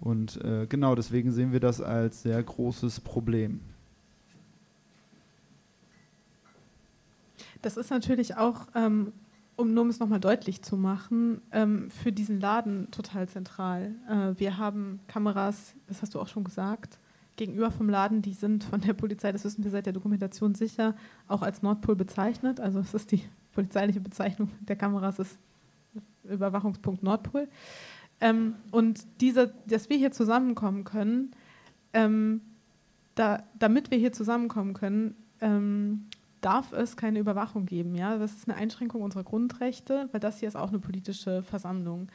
Und äh, genau deswegen sehen wir das als sehr großes Problem. Das ist natürlich auch, ähm, um nur es nochmal deutlich zu machen, ähm, für diesen Laden total zentral. Äh, wir haben Kameras, das hast du auch schon gesagt, gegenüber vom Laden, die sind von der Polizei, das wissen wir seit der Dokumentation sicher, auch als Nordpol bezeichnet. Also es ist die polizeiliche Bezeichnung der Kameras, ist Überwachungspunkt Nordpol. Ähm, und diese, dass wir hier zusammenkommen können, ähm, da, damit wir hier zusammenkommen können, ähm, darf es keine Überwachung geben. Ja? Das ist eine Einschränkung unserer Grundrechte, weil das hier ist auch eine politische Versammlung.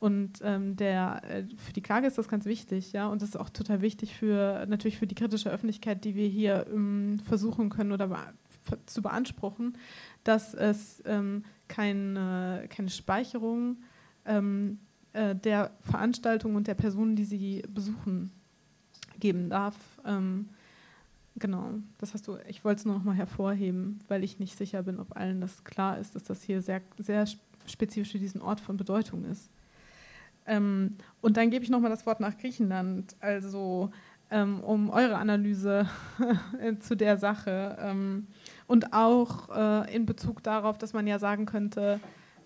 Und ähm, der, äh, für die Klage ist das ganz wichtig, ja, und das ist auch total wichtig für natürlich für die kritische Öffentlichkeit, die wir hier ähm, versuchen können oder be zu beanspruchen, dass es ähm, keine, keine Speicherung ähm, äh, der Veranstaltung und der Personen, die sie besuchen, geben darf. Ähm, genau, das hast du, ich wollte es nur noch mal hervorheben, weil ich nicht sicher bin, ob allen das klar ist, dass das hier sehr, sehr spezifisch für diesen Ort von Bedeutung ist. Ähm, und dann gebe ich nochmal das Wort nach Griechenland, also ähm, um eure Analyse zu der Sache ähm, und auch äh, in Bezug darauf, dass man ja sagen könnte,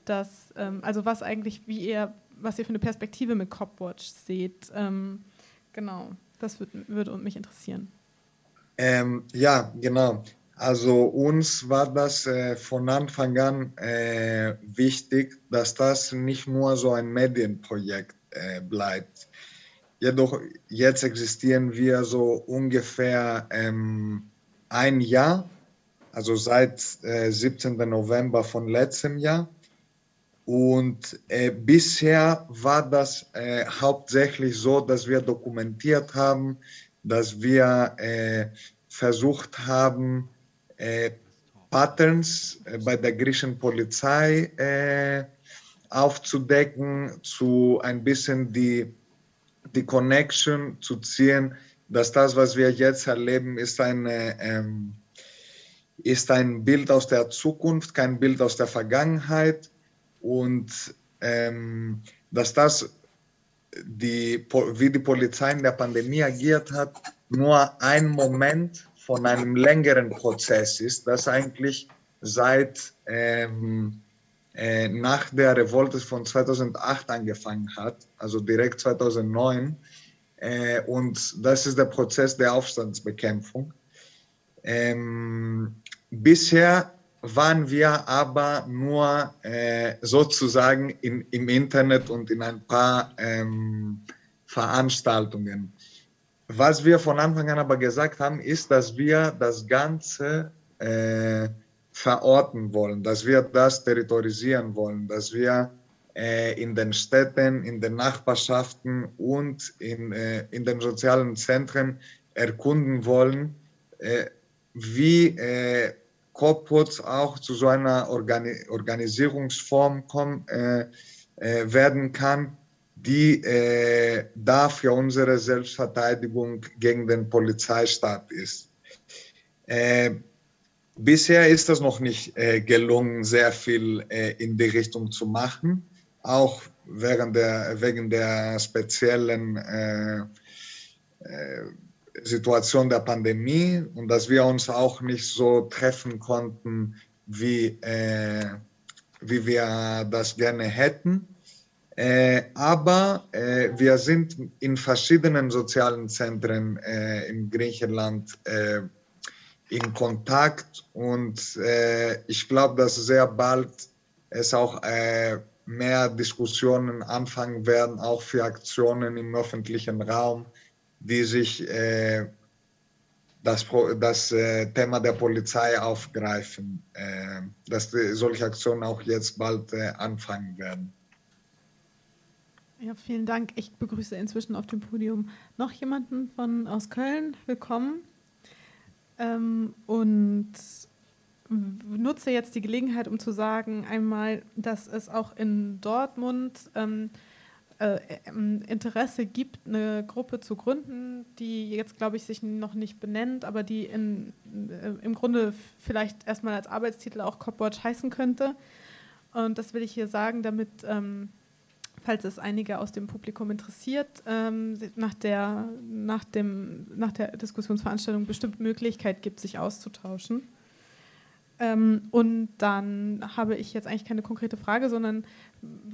dass, ähm, also was eigentlich, wie ihr, was ihr für eine Perspektive mit Copwatch seht. Ähm, genau, das würd, würde mich interessieren. Ähm, ja, genau. Also uns war das äh, von Anfang an äh, wichtig, dass das nicht nur so ein Medienprojekt äh, bleibt. Jedoch jetzt existieren wir so ungefähr ähm, ein Jahr, also seit 17. Äh, November von letztem Jahr. Und äh, bisher war das äh, hauptsächlich so, dass wir dokumentiert haben, dass wir versucht haben, Patterns äh, bei der griechischen Polizei äh, aufzudecken, zu ein bisschen die, die Connection zu ziehen, dass das, was wir jetzt erleben, ist, eine, ähm, ist ein Bild aus der Zukunft, kein Bild aus der Vergangenheit. Und ähm, dass das, die, wie die Polizei in der Pandemie agiert hat, nur ein Moment von einem längeren Prozess ist, das eigentlich seit ähm, äh, nach der Revolte von 2008 angefangen hat, also direkt 2009. Äh, und das ist der Prozess der Aufstandsbekämpfung. Ähm, bisher waren wir aber nur äh, sozusagen in, im Internet und in ein paar ähm, Veranstaltungen. Was wir von Anfang an aber gesagt haben, ist, dass wir das Ganze äh, verorten wollen, dass wir das territorisieren wollen, dass wir äh, in den Städten, in den Nachbarschaften und in, äh, in den sozialen Zentren erkunden wollen, äh, wie äh, Copwoods auch zu so einer Organi Organisierungsform kommen, äh, äh, werden kann, die äh, da für unsere Selbstverteidigung gegen den Polizeistaat ist. Äh, bisher ist es noch nicht äh, gelungen, sehr viel äh, in die Richtung zu machen, auch während der, wegen der speziellen äh, äh, Situation der Pandemie und dass wir uns auch nicht so treffen konnten, wie, wie wir das gerne hätten. Äh, aber äh, wir sind in verschiedenen sozialen Zentren äh, in Griechenland äh, in Kontakt und äh, ich glaube, dass sehr bald es auch äh, mehr Diskussionen anfangen werden, auch für Aktionen im öffentlichen Raum, die sich das, das äh, Thema der Polizei aufgreifen, äh, dass die, solche Aktionen auch jetzt bald äh, anfangen werden. Ja, vielen Dank. Ich begrüße inzwischen auf dem Podium noch jemanden von aus Köln. Willkommen. Ähm, und nutze jetzt die Gelegenheit, um zu sagen, einmal, dass es auch in Dortmund ähm, äh, ähm, Interesse gibt, eine Gruppe zu gründen, die jetzt, glaube ich, sich noch nicht benennt, aber die in, äh, im Grunde vielleicht erstmal als Arbeitstitel auch Copwatch heißen könnte. Und das will ich hier sagen, damit, ähm, falls es einige aus dem Publikum interessiert, ähm, nach, der, nach, dem, nach der Diskussionsveranstaltung bestimmt Möglichkeit gibt, sich auszutauschen. Ähm, und dann habe ich jetzt eigentlich keine konkrete Frage, sondern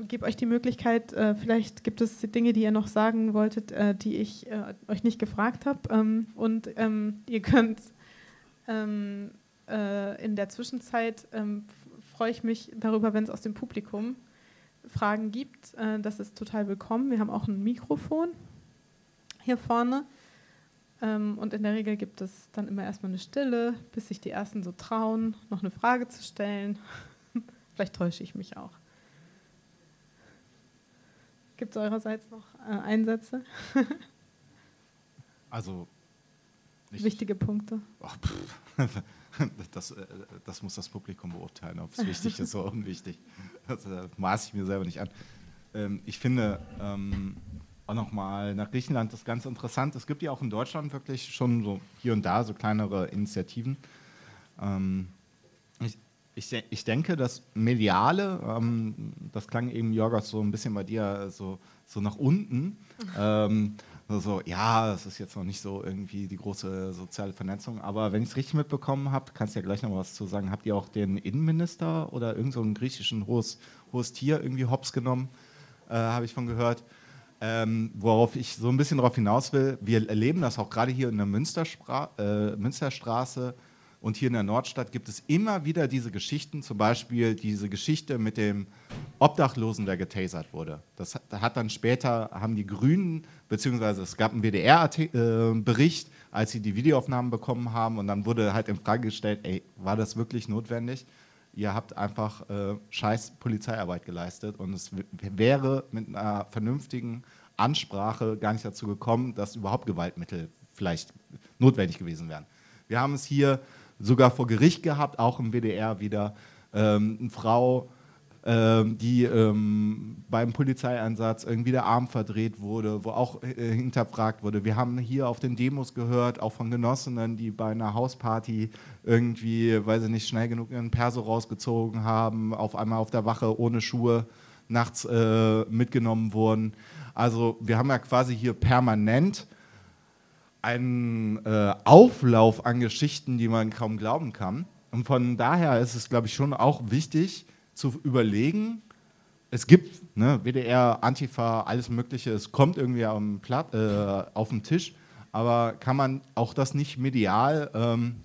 gebe euch die Möglichkeit, äh, vielleicht gibt es Dinge, die ihr noch sagen wolltet, äh, die ich äh, euch nicht gefragt habe. Ähm, und ähm, ihr könnt ähm, äh, in der Zwischenzeit, ähm, freue ich mich darüber, wenn es aus dem Publikum Fragen gibt. Äh, das ist total willkommen. Wir haben auch ein Mikrofon hier vorne. Ähm, und in der Regel gibt es dann immer erstmal eine Stille, bis sich die Ersten so trauen, noch eine Frage zu stellen. Vielleicht täusche ich mich auch. Gibt es eurerseits noch äh, Einsätze? also. Wichtige Punkte. Oh, das, äh, das, muss das Publikum beurteilen, ob es wichtig ist oder unwichtig. Das äh, maße ich mir selber nicht an. Ähm, ich finde, ähm, auch nochmal nach Griechenland das ist ganz interessant. Es gibt ja auch in Deutschland wirklich schon so hier und da so kleinere Initiativen. Ähm, ich, ich, ich, denke, das Mediale, das klang eben, Jorgos, so ein bisschen bei dir so, so nach unten. ähm, so, ja, das ist jetzt noch nicht so irgendwie die große soziale Vernetzung, aber wenn ich es richtig mitbekommen habe, kannst du ja gleich noch was zu sagen. Habt ihr auch den Innenminister oder irgendeinen so griechischen hohes, hohes Tier irgendwie hops genommen? Äh, habe ich von gehört. Ähm, worauf ich so ein bisschen darauf hinaus will, wir erleben das auch gerade hier in der äh, Münsterstraße und hier in der Nordstadt gibt es immer wieder diese Geschichten, zum Beispiel diese Geschichte mit dem Obdachlosen, der getasert wurde. Das hat dann später, haben die Grünen, beziehungsweise es gab einen WDR-Bericht, als sie die Videoaufnahmen bekommen haben und dann wurde halt in Frage gestellt, ey, war das wirklich notwendig? ihr habt einfach äh, scheiß Polizeiarbeit geleistet und es wäre mit einer vernünftigen Ansprache gar nicht dazu gekommen, dass überhaupt Gewaltmittel vielleicht notwendig gewesen wären. Wir haben es hier sogar vor Gericht gehabt, auch im WDR wieder. Ähm, eine Frau ähm, die ähm, beim Polizeieinsatz irgendwie der Arm verdreht wurde, wo auch äh, hinterfragt wurde. Wir haben hier auf den Demos gehört, auch von Genossinnen, die bei einer Hausparty irgendwie, weil sie nicht schnell genug ihren Perso rausgezogen haben, auf einmal auf der Wache ohne Schuhe nachts äh, mitgenommen wurden. Also wir haben ja quasi hier permanent einen äh, Auflauf an Geschichten, die man kaum glauben kann. Und von daher ist es, glaube ich, schon auch wichtig, zu überlegen, es gibt ne, WDR, Antifa, alles Mögliche, es kommt irgendwie Platt, äh, auf den Tisch, aber kann man auch das nicht medial ähm,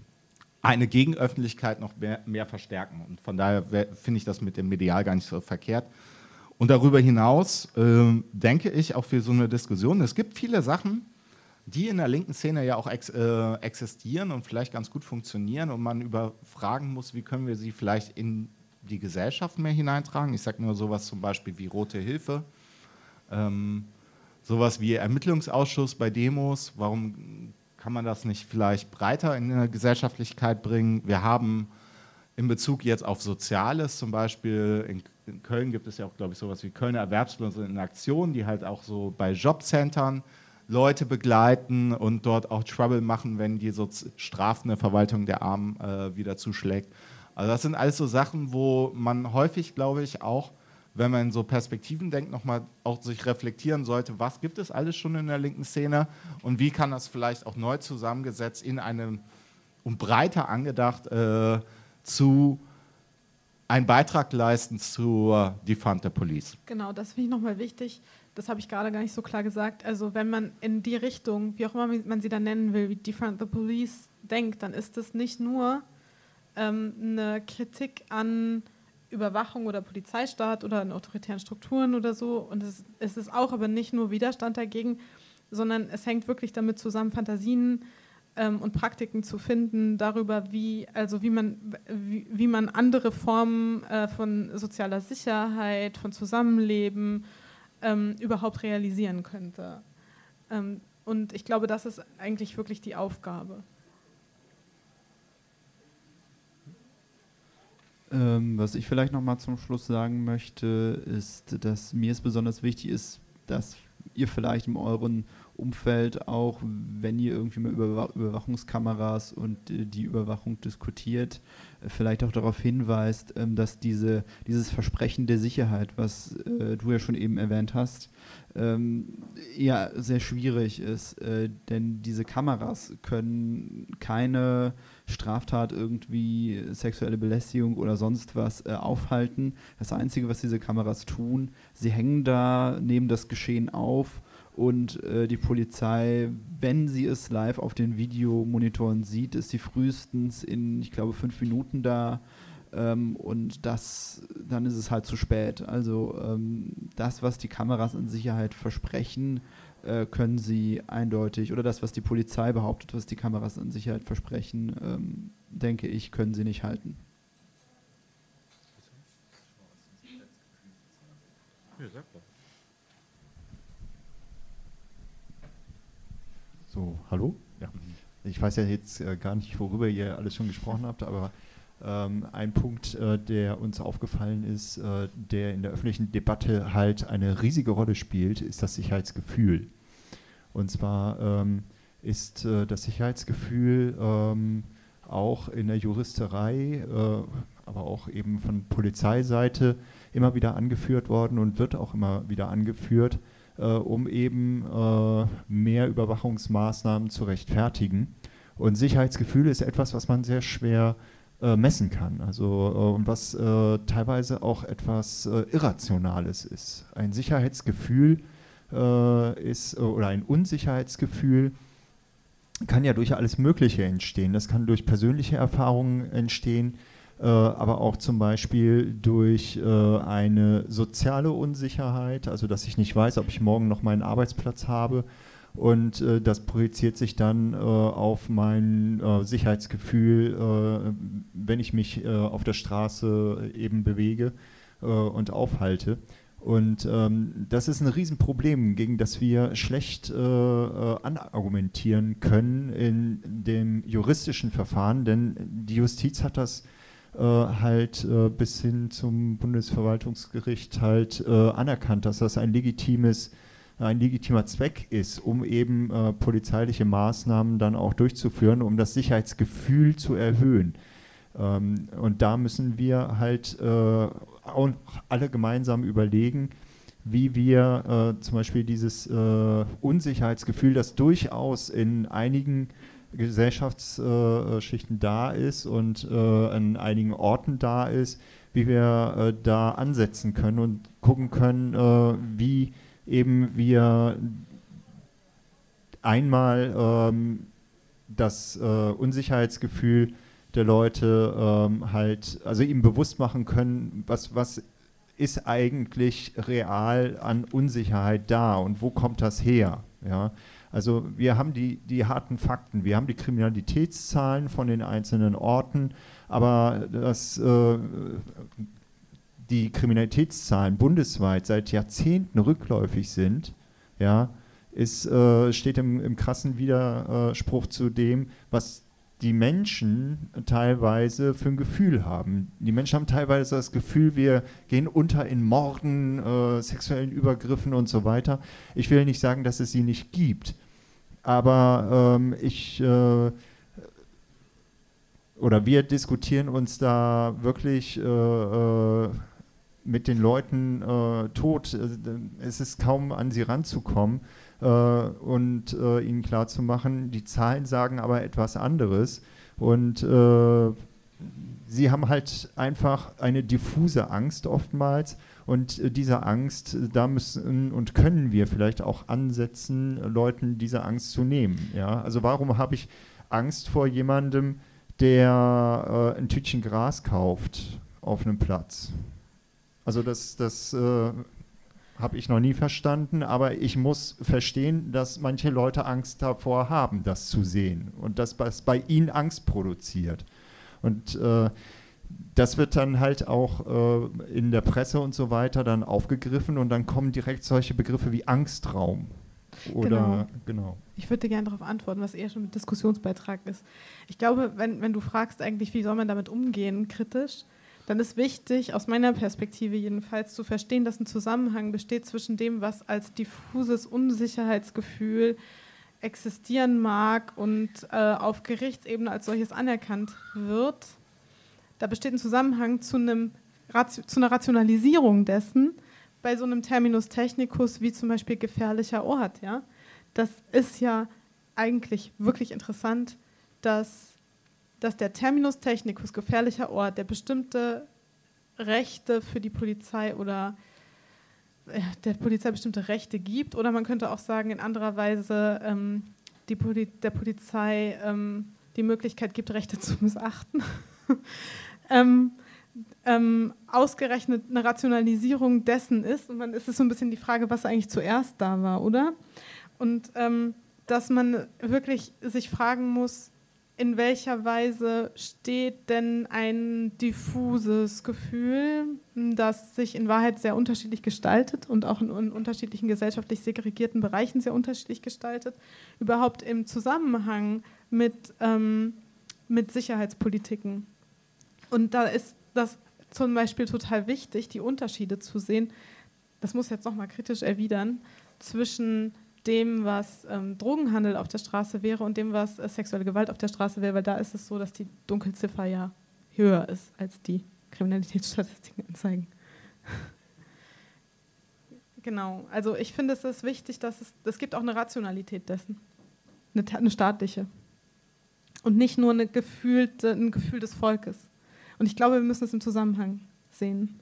eine Gegenöffentlichkeit noch mehr, mehr verstärken? Und von daher finde ich das mit dem Medial gar nicht so verkehrt. Und darüber hinaus äh, denke ich auch für so eine Diskussion, es gibt viele Sachen, die in der linken Szene ja auch ex, äh, existieren und vielleicht ganz gut funktionieren und man überfragen muss, wie können wir sie vielleicht in die Gesellschaft mehr hineintragen. Ich sage nur sowas zum Beispiel wie Rote Hilfe, ähm, sowas wie Ermittlungsausschuss bei Demos. Warum kann man das nicht vielleicht breiter in der Gesellschaftlichkeit bringen? Wir haben in Bezug jetzt auf Soziales zum Beispiel, in, in Köln gibt es ja auch, glaube ich, sowas wie Kölner Erwerbslose in Aktion, die halt auch so bei Jobcentern Leute begleiten und dort auch Trouble machen, wenn die so strafende Verwaltung der Armen äh, wieder zuschlägt. Also das sind alles so Sachen, wo man häufig, glaube ich, auch, wenn man in so Perspektiven denkt, nochmal auch sich reflektieren sollte, was gibt es alles schon in der linken Szene und wie kann das vielleicht auch neu zusammengesetzt in einem und breiter angedacht äh, zu einen Beitrag leisten zur Defund der Police. Genau, das finde ich nochmal wichtig. Das habe ich gerade gar nicht so klar gesagt. Also wenn man in die Richtung, wie auch immer man sie dann nennen will, wie Defund the Police denkt, dann ist es nicht nur ähm, eine Kritik an Überwachung oder Polizeistaat oder an autoritären Strukturen oder so. Und es, es ist auch aber nicht nur Widerstand dagegen, sondern es hängt wirklich damit zusammen, Fantasien ähm, und Praktiken zu finden darüber, wie, also wie, man, wie, wie man andere Formen äh, von sozialer Sicherheit, von Zusammenleben ähm, überhaupt realisieren könnte. Ähm, und ich glaube, das ist eigentlich wirklich die Aufgabe. Ähm, was ich vielleicht noch mal zum Schluss sagen möchte, ist, dass mir es besonders wichtig ist, dass ihr vielleicht in euren Umfeld auch, wenn ihr irgendwie mal über Überwachungskameras und äh, die Überwachung diskutiert, vielleicht auch darauf hinweist, ähm, dass diese, dieses Versprechen der Sicherheit, was äh, du ja schon eben erwähnt hast, ähm, eher sehr schwierig ist. Äh, denn diese Kameras können keine Straftat irgendwie sexuelle Belästigung oder sonst was äh, aufhalten. Das Einzige, was diese Kameras tun, sie hängen da, nehmen das Geschehen auf und äh, die Polizei, wenn sie es live auf den Videomonitoren sieht, ist sie frühestens in, ich glaube, fünf Minuten da. Ähm, und das, dann ist es halt zu spät. Also ähm, das, was die Kameras in Sicherheit versprechen, äh, können sie eindeutig, oder das, was die Polizei behauptet, was die Kameras in Sicherheit versprechen, ähm, denke ich, können sie nicht halten. So, hallo? Ja. Ich weiß ja jetzt äh, gar nicht, worüber ihr alles schon gesprochen habt, aber ähm, ein Punkt, äh, der uns aufgefallen ist, äh, der in der öffentlichen Debatte halt eine riesige Rolle spielt, ist das Sicherheitsgefühl. Und zwar ähm, ist äh, das Sicherheitsgefühl ähm, auch in der Juristerei, äh, aber auch eben von Polizeiseite immer wieder angeführt worden und wird auch immer wieder angeführt, äh, um eben äh, mehr Überwachungsmaßnahmen zu rechtfertigen. Und Sicherheitsgefühl ist etwas, was man sehr schwer äh, messen kann. Also äh, und was äh, teilweise auch etwas äh, Irrationales ist. Ein Sicherheitsgefühl ist oder ein Unsicherheitsgefühl kann ja durch alles Mögliche entstehen. Das kann durch persönliche Erfahrungen entstehen, aber auch zum Beispiel durch eine soziale Unsicherheit, also dass ich nicht weiß, ob ich morgen noch meinen Arbeitsplatz habe und äh, das projiziert sich dann äh, auf mein äh, Sicherheitsgefühl, äh, wenn ich mich äh, auf der Straße eben bewege äh, und aufhalte. Und ähm, das ist ein Riesenproblem, gegen das wir schlecht anargumentieren können in dem juristischen Verfahren, denn die Justiz hat das halt bis hin zum Bundesverwaltungsgericht halt anerkannt, dass das ein legitimes ein legitimer Zweck ist, um eben äh, polizeiliche Maßnahmen dann auch durchzuführen, um das Sicherheitsgefühl zu erhöhen. Ähm, und da müssen wir halt äh, auch alle gemeinsam überlegen, wie wir äh, zum Beispiel dieses äh, Unsicherheitsgefühl, das durchaus in einigen Gesellschaftsschichten da ist und äh, an einigen Orten da ist, wie wir äh, da ansetzen können und gucken können, wie eben wir einmal ähm, das äh, Unsicherheitsgefühl der Leute ähm, halt, also ihm bewusst machen können, was, was ist eigentlich real an Unsicherheit da und wo kommt das her? Ja? Also wir haben die, die harten Fakten, wir haben die Kriminalitätszahlen von den einzelnen Orten, aber das äh, die Kriminalitätszahlen bundesweit seit Jahrzehnten rückläufig sind, ja, ist, äh, steht im, im, krassen Widerspruch zu dem, was die Menschen teilweise für ein Gefühl haben. Die Menschen haben teilweise das Gefühl, wir gehen unter in Morden, äh, sexuellen Übergriffen und so weiter. Ich will nicht sagen, dass es sie nicht gibt, aber ähm, ich äh, oder wir diskutieren uns da wirklich äh, äh mit den Leuten äh, tot. Äh, es ist kaum an sie ranzukommen äh, und äh, ihnen klarzumachen, die Zahlen sagen aber etwas anderes. Und äh, sie haben halt einfach eine diffuse Angst oftmals. Und äh, diese Angst, da müssen und können wir vielleicht auch ansetzen, Leuten diese Angst zu nehmen. Ja? Also warum habe ich Angst vor jemandem, der ein Tütchen Gras kauft auf einem Platz? Also das, das äh, habe ich noch nie verstanden, aber ich muss verstehen, dass manche Leute Angst davor haben, das zu sehen und dass das bei ihnen Angst produziert. Und äh, das wird dann halt auch äh, in der Presse und so weiter dann aufgegriffen und dann kommen direkt solche Begriffe wie Angstraum. Oder genau. genau. Ich würde gerne darauf antworten, was eher schon mit Diskussionsbeitrag ist. Ich glaube, wenn, wenn du fragst eigentlich, wie soll man damit umgehen, kritisch, dann ist wichtig, aus meiner Perspektive jedenfalls, zu verstehen, dass ein Zusammenhang besteht zwischen dem, was als diffuses Unsicherheitsgefühl existieren mag und äh, auf Gerichtsebene als solches anerkannt wird. Da besteht ein Zusammenhang zu, einem, zu einer Rationalisierung dessen bei so einem Terminus technicus wie zum Beispiel gefährlicher Ort. Ja? Das ist ja eigentlich wirklich interessant, dass dass der Terminus technicus, gefährlicher Ort, der bestimmte Rechte für die Polizei oder äh, der Polizei bestimmte Rechte gibt. Oder man könnte auch sagen, in anderer Weise ähm, die Poli der Polizei ähm, die Möglichkeit gibt, Rechte zu missachten. ähm, ähm, ausgerechnet eine Rationalisierung dessen ist. Und dann ist es so ein bisschen die Frage, was eigentlich zuerst da war, oder? Und ähm, dass man wirklich sich fragen muss, in welcher Weise steht denn ein diffuses Gefühl, das sich in Wahrheit sehr unterschiedlich gestaltet und auch in, in, unterschiedlichen gesellschaftlich segregierten Bereichen sehr unterschiedlich gestaltet, überhaupt im Zusammenhang mit, ähm, mit Sicherheitspolitiken? Und da ist das zum Beispiel total wichtig, die Unterschiede zu sehen, das muss ich jetzt nochmal kritisch erwidern, zwischen dem, was ähm, Drogenhandel auf der Straße wäre und dem, was äh, sexuelle Gewalt auf der Straße wäre, weil da ist es so, dass die Dunkelziffer ja höher ist, als die Kriminalitätsstatistiken anzeigen. genau, also ich finde es ist wichtig, dass es, es gibt auch eine Rationalität dessen, eine, eine staatliche und nicht nur eine gefühlte, ein Gefühl des Volkes. Und ich glaube, wir müssen es im Zusammenhang sehen.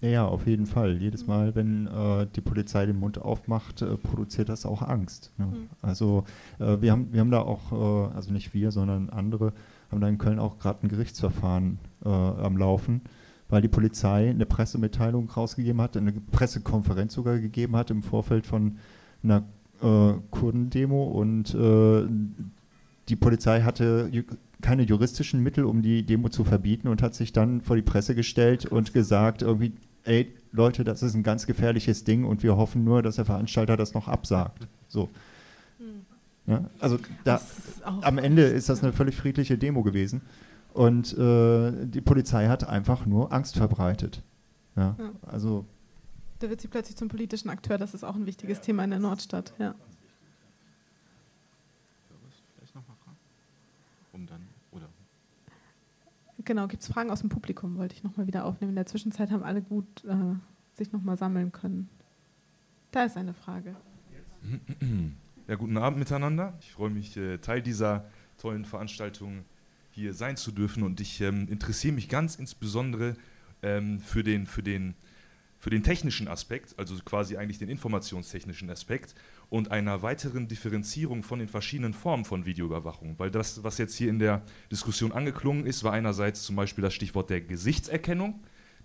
Ja, auf jeden Fall. Jedes Mal, wenn äh, die Polizei den Mund aufmacht, äh, produziert das auch Angst. Ne? Mhm. Also äh, wir, haben, wir haben da auch, äh, also nicht wir, sondern andere, haben da in Köln auch gerade ein Gerichtsverfahren äh, am Laufen, weil die Polizei eine Pressemitteilung rausgegeben hat, eine Pressekonferenz sogar gegeben hat im Vorfeld von einer äh, Kurdendemo und die Polizei hatte keine juristischen Mittel, um die Demo zu verbieten und hat sich dann vor die Presse gestellt und gesagt, irgendwie, ey, Leute, das ist ein ganz gefährliches Ding und wir hoffen nur, dass der Veranstalter das noch absagt. So. Hm. Ja, also da, am Ende ist das eine völlig friedliche Demo gewesen und äh, die Polizei hat einfach nur Angst verbreitet. Ja, ja. Also da wird sie plötzlich zum politischen Akteur, das ist auch ein wichtiges. Thema in der Nordstadt. Ja. Um dann Genau, gibt es Fragen aus dem Publikum, wollte ich nochmal wieder aufnehmen. In der Zwischenzeit haben alle gut äh, sich nochmal sammeln können. Da ist eine Frage. Ja, guten Abend miteinander. Ich freue mich, äh, Teil dieser tollen Veranstaltung hier sein zu dürfen und ich ähm, interessiere mich ganz insbesondere ähm, für, den, für, den, für den technischen Aspekt, also quasi eigentlich den informationstechnischen Aspekt und einer weiteren Differenzierung von den verschiedenen Formen von Videoüberwachung. Weil das, was jetzt hier in der Diskussion angeklungen ist, war einerseits zum Beispiel das Stichwort der Gesichtserkennung,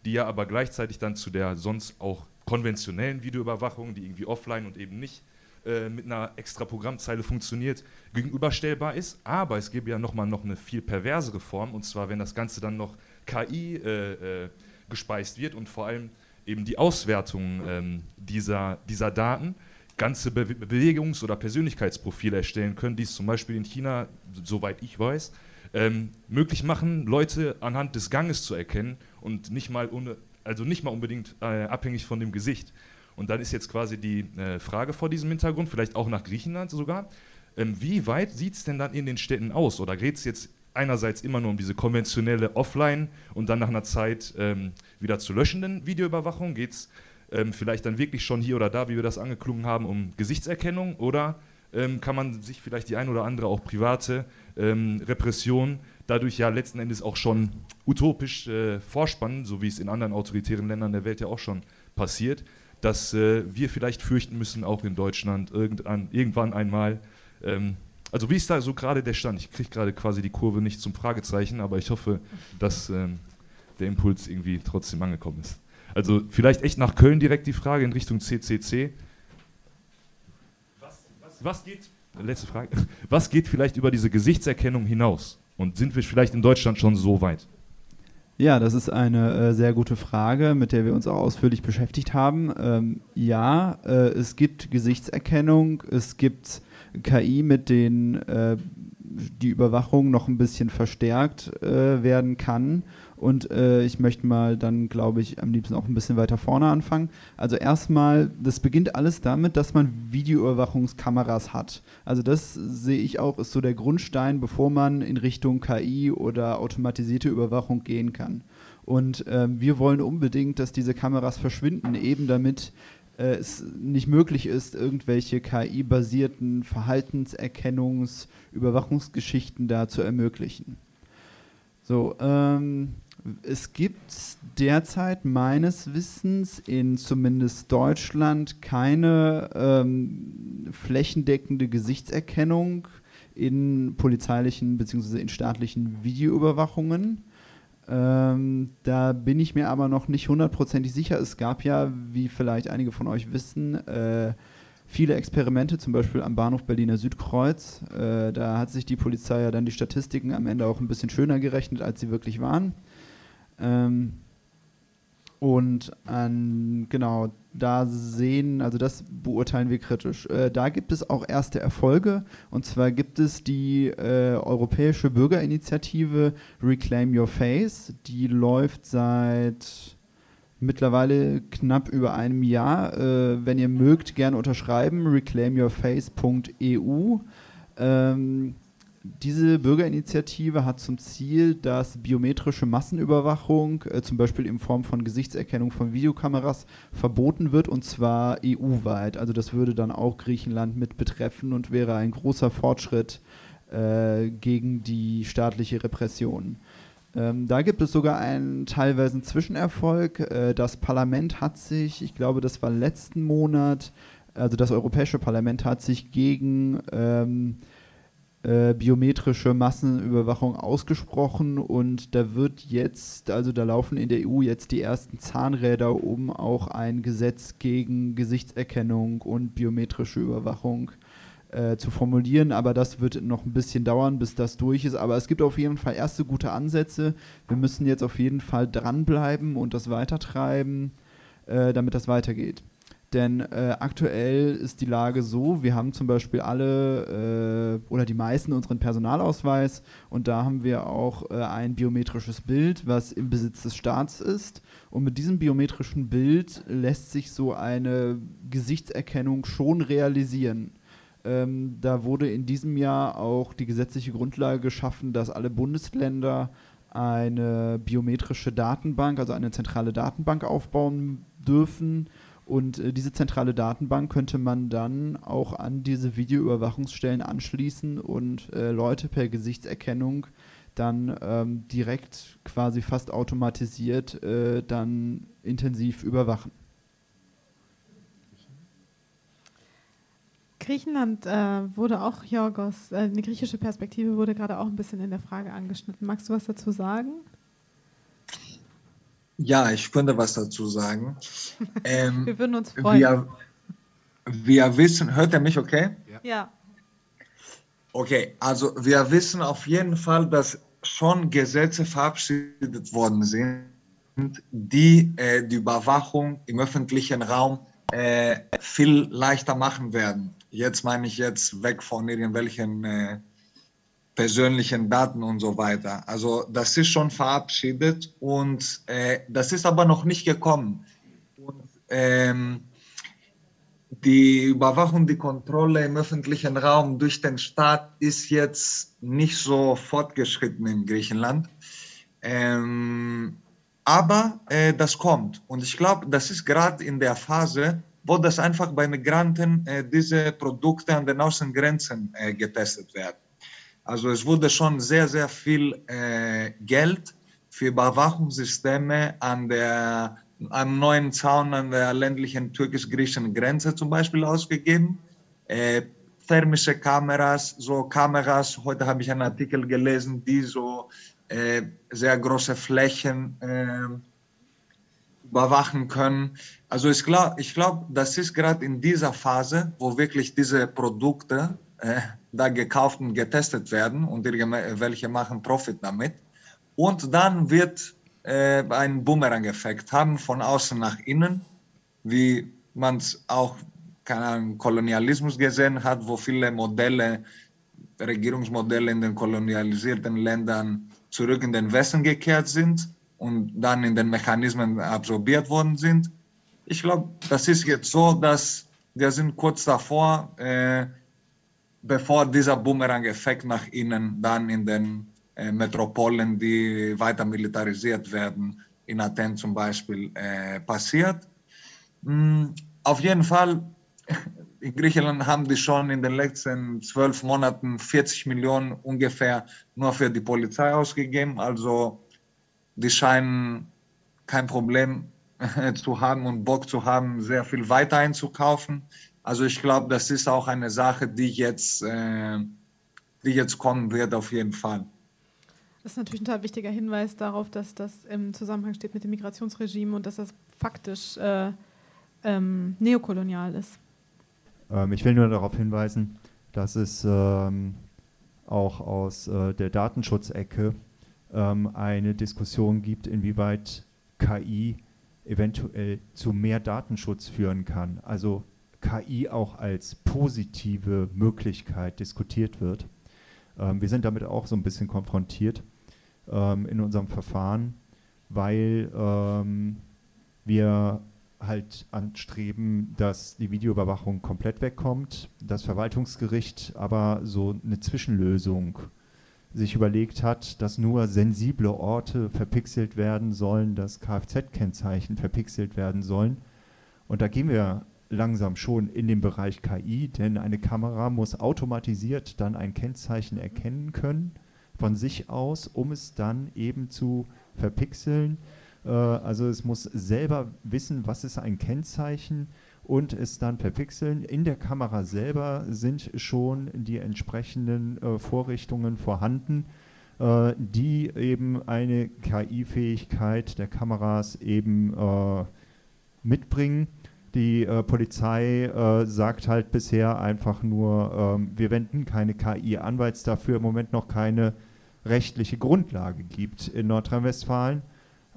die ja aber gleichzeitig dann zu der sonst auch konventionellen Videoüberwachung, die irgendwie offline und eben nicht äh, mit einer extra Programmzeile funktioniert, gegenüberstellbar ist. Aber es gäbe ja nochmal noch eine viel perversere Form, und zwar wenn das Ganze dann noch KI äh, äh, gespeist wird und vor allem eben die Auswertung ähm, dieser, dieser Daten ganze Be Bewegungs- oder Persönlichkeitsprofile erstellen können, die es zum Beispiel in China, soweit ich weiß, ähm, möglich machen, Leute anhand des Ganges zu erkennen und nicht mal, also nicht mal unbedingt äh, abhängig von dem Gesicht. Und dann ist jetzt quasi die äh, Frage vor diesem Hintergrund, vielleicht auch nach Griechenland sogar, ähm, wie weit sieht es denn dann in den Städten aus? Oder geht es jetzt einerseits immer nur um diese konventionelle Offline und dann nach einer Zeit ähm, wieder zu löschenden Videoüberwachung? Geht es ähm, vielleicht dann wirklich schon hier oder da, wie wir das angeklungen haben, um Gesichtserkennung oder ähm, kann man sich vielleicht die ein oder andere auch private ähm, Repression dadurch ja letzten Endes auch schon utopisch äh, vorspannen, so wie es in anderen autoritären Ländern der Welt ja auch schon passiert, dass äh, wir vielleicht fürchten müssen, auch in Deutschland irgendwann, irgendwann einmal. Ähm, also wie ist da so gerade der Stand? Ich kriege gerade quasi die Kurve nicht zum Fragezeichen, aber ich hoffe, dass ähm, der Impuls irgendwie trotzdem angekommen ist. Also vielleicht echt nach Köln direkt die Frage in Richtung CCC. Was, was, was geht, letzte Frage, was geht vielleicht über diese Gesichtserkennung hinaus? Und sind wir vielleicht in Deutschland schon so weit? Ja, das ist eine äh, sehr gute Frage, mit der wir uns auch ausführlich beschäftigt haben. Ähm, ja, äh, es gibt Gesichtserkennung, es gibt KI, mit denen äh, die Überwachung noch ein bisschen verstärkt äh, werden kann. Und äh, ich möchte mal dann, glaube ich, am liebsten auch ein bisschen weiter vorne anfangen. Also erstmal, das beginnt alles damit, dass man Videoüberwachungskameras hat. Also das sehe ich auch, ist so der Grundstein, bevor man in Richtung KI oder automatisierte Überwachung gehen kann. Und äh, wir wollen unbedingt, dass diese Kameras verschwinden, eben damit äh, es nicht möglich ist, irgendwelche KI-basierten Verhaltenserkennungs-, Überwachungsgeschichten da zu ermöglichen. So, ähm, es gibt derzeit meines Wissens in zumindest Deutschland keine ähm, flächendeckende Gesichtserkennung in polizeilichen bzw. in staatlichen Videoüberwachungen. Ähm, da bin ich mir aber noch nicht hundertprozentig sicher. Es gab ja, wie vielleicht einige von euch wissen, äh, viele Experimente, zum Beispiel am Bahnhof Berliner Südkreuz. Äh, da hat sich die Polizei ja dann die Statistiken am Ende auch ein bisschen schöner gerechnet, als sie wirklich waren. Ähm, und an, genau, da sehen, also das beurteilen wir kritisch. Äh, da gibt es auch erste Erfolge. Und zwar gibt es die äh, Europäische Bürgerinitiative Reclaim Your Face. Die läuft seit mittlerweile knapp über einem Jahr. Äh, wenn ihr mögt, gerne unterschreiben. reclaimyourface.eu. Ähm, diese Bürgerinitiative hat zum Ziel, dass biometrische Massenüberwachung, äh, zum Beispiel in Form von Gesichtserkennung von Videokameras, verboten wird und zwar EU-weit. Also das würde dann auch Griechenland mit betreffen und wäre ein großer Fortschritt äh, gegen die staatliche Repression. Ähm, da gibt es sogar einen teilweise einen Zwischenerfolg. Äh, das Parlament hat sich, ich glaube, das war letzten Monat, also das Europäische Parlament hat sich gegen ähm, äh, biometrische Massenüberwachung ausgesprochen und da wird jetzt, also da laufen in der EU jetzt die ersten Zahnräder, um auch ein Gesetz gegen Gesichtserkennung und biometrische Überwachung äh, zu formulieren, aber das wird noch ein bisschen dauern, bis das durch ist. Aber es gibt auf jeden Fall erste gute Ansätze. Wir müssen jetzt auf jeden Fall dranbleiben und das weitertreiben, äh, damit das weitergeht. Denn äh, aktuell ist die Lage so, wir haben zum Beispiel alle äh, oder die meisten unseren Personalausweis und da haben wir auch äh, ein biometrisches Bild, was im Besitz des Staats ist. Und mit diesem biometrischen Bild lässt sich so eine Gesichtserkennung schon realisieren. Ähm, da wurde in diesem Jahr auch die gesetzliche Grundlage geschaffen, dass alle Bundesländer eine biometrische Datenbank, also eine zentrale Datenbank aufbauen dürfen und äh, diese zentrale Datenbank könnte man dann auch an diese Videoüberwachungsstellen anschließen und äh, Leute per Gesichtserkennung dann ähm, direkt quasi fast automatisiert äh, dann intensiv überwachen. Griechenland äh, wurde auch, Jorgos, äh, eine griechische Perspektive wurde gerade auch ein bisschen in der Frage angeschnitten. Magst du was dazu sagen? Ja, ich könnte was dazu sagen. Ähm, wir würden uns freuen. Wir, wir wissen, hört er mich okay? Ja. Okay, also wir wissen auf jeden Fall, dass schon Gesetze verabschiedet worden sind, die äh, die Überwachung im öffentlichen Raum äh, viel leichter machen werden. Jetzt meine ich jetzt weg von irgendwelchen äh, persönlichen Daten und so weiter. Also das ist schon verabschiedet und äh, das ist aber noch nicht gekommen. Und, ähm, die Überwachung, die Kontrolle im öffentlichen Raum durch den Staat ist jetzt nicht so fortgeschritten in Griechenland. Ähm, aber äh, das kommt. Und ich glaube, das ist gerade in der Phase, wo das einfach bei Migranten äh, diese Produkte an den Außengrenzen äh, getestet werden. Also es wurde schon sehr, sehr viel äh, Geld für Überwachungssysteme an der, am neuen Zaun an der ländlichen türkisch-griechischen Grenze zum Beispiel ausgegeben. Äh, thermische Kameras, so Kameras, heute habe ich einen Artikel gelesen, die so äh, sehr große Flächen äh, überwachen können. Also ich glaube, ich glaub, das ist gerade in dieser Phase, wo wirklich diese Produkte da gekauft und getestet werden und irgendwelche machen Profit damit. Und dann wird äh, ein Boomerang-Effekt haben von außen nach innen, wie man es auch Ahnung, Kolonialismus gesehen hat, wo viele Modelle, Regierungsmodelle in den kolonialisierten Ländern zurück in den Westen gekehrt sind und dann in den Mechanismen absorbiert worden sind. Ich glaube, das ist jetzt so, dass wir sind kurz davor, äh, bevor dieser Boomerang-Effekt nach innen dann in den äh, Metropolen, die weiter militarisiert werden, in Athen zum Beispiel, äh, passiert. Mhm, auf jeden Fall, in Griechenland haben die schon in den letzten zwölf Monaten 40 Millionen ungefähr nur für die Polizei ausgegeben. Also die scheinen kein Problem zu haben und Bock zu haben, sehr viel weiter einzukaufen. Also ich glaube, das ist auch eine Sache, die jetzt, äh, die jetzt kommen wird, auf jeden Fall. Das ist natürlich ein total wichtiger Hinweis darauf, dass das im Zusammenhang steht mit dem Migrationsregime und dass das faktisch äh, ähm, neokolonial ist. Ähm, ich will nur darauf hinweisen, dass es ähm, auch aus äh, der Datenschutzecke ähm, eine Diskussion gibt, inwieweit KI eventuell zu mehr Datenschutz führen kann. Also KI auch als positive Möglichkeit diskutiert wird. Ähm, wir sind damit auch so ein bisschen konfrontiert ähm, in unserem Verfahren, weil ähm, wir halt anstreben, dass die Videoüberwachung komplett wegkommt, das Verwaltungsgericht aber so eine Zwischenlösung sich überlegt hat, dass nur sensible Orte verpixelt werden sollen, dass Kfz-Kennzeichen verpixelt werden sollen. Und da gehen wir langsam schon in den Bereich KI, denn eine Kamera muss automatisiert dann ein Kennzeichen erkennen können von sich aus, um es dann eben zu verpixeln. Äh, also es muss selber wissen, was ist ein Kennzeichen und es dann verpixeln. In der Kamera selber sind schon die entsprechenden äh, Vorrichtungen vorhanden, äh, die eben eine KI-Fähigkeit der Kameras eben äh, mitbringen. Die äh, Polizei äh, sagt halt bisher einfach nur, ähm, wir wenden keine KI an, weil es dafür im Moment noch keine rechtliche Grundlage gibt in Nordrhein-Westfalen.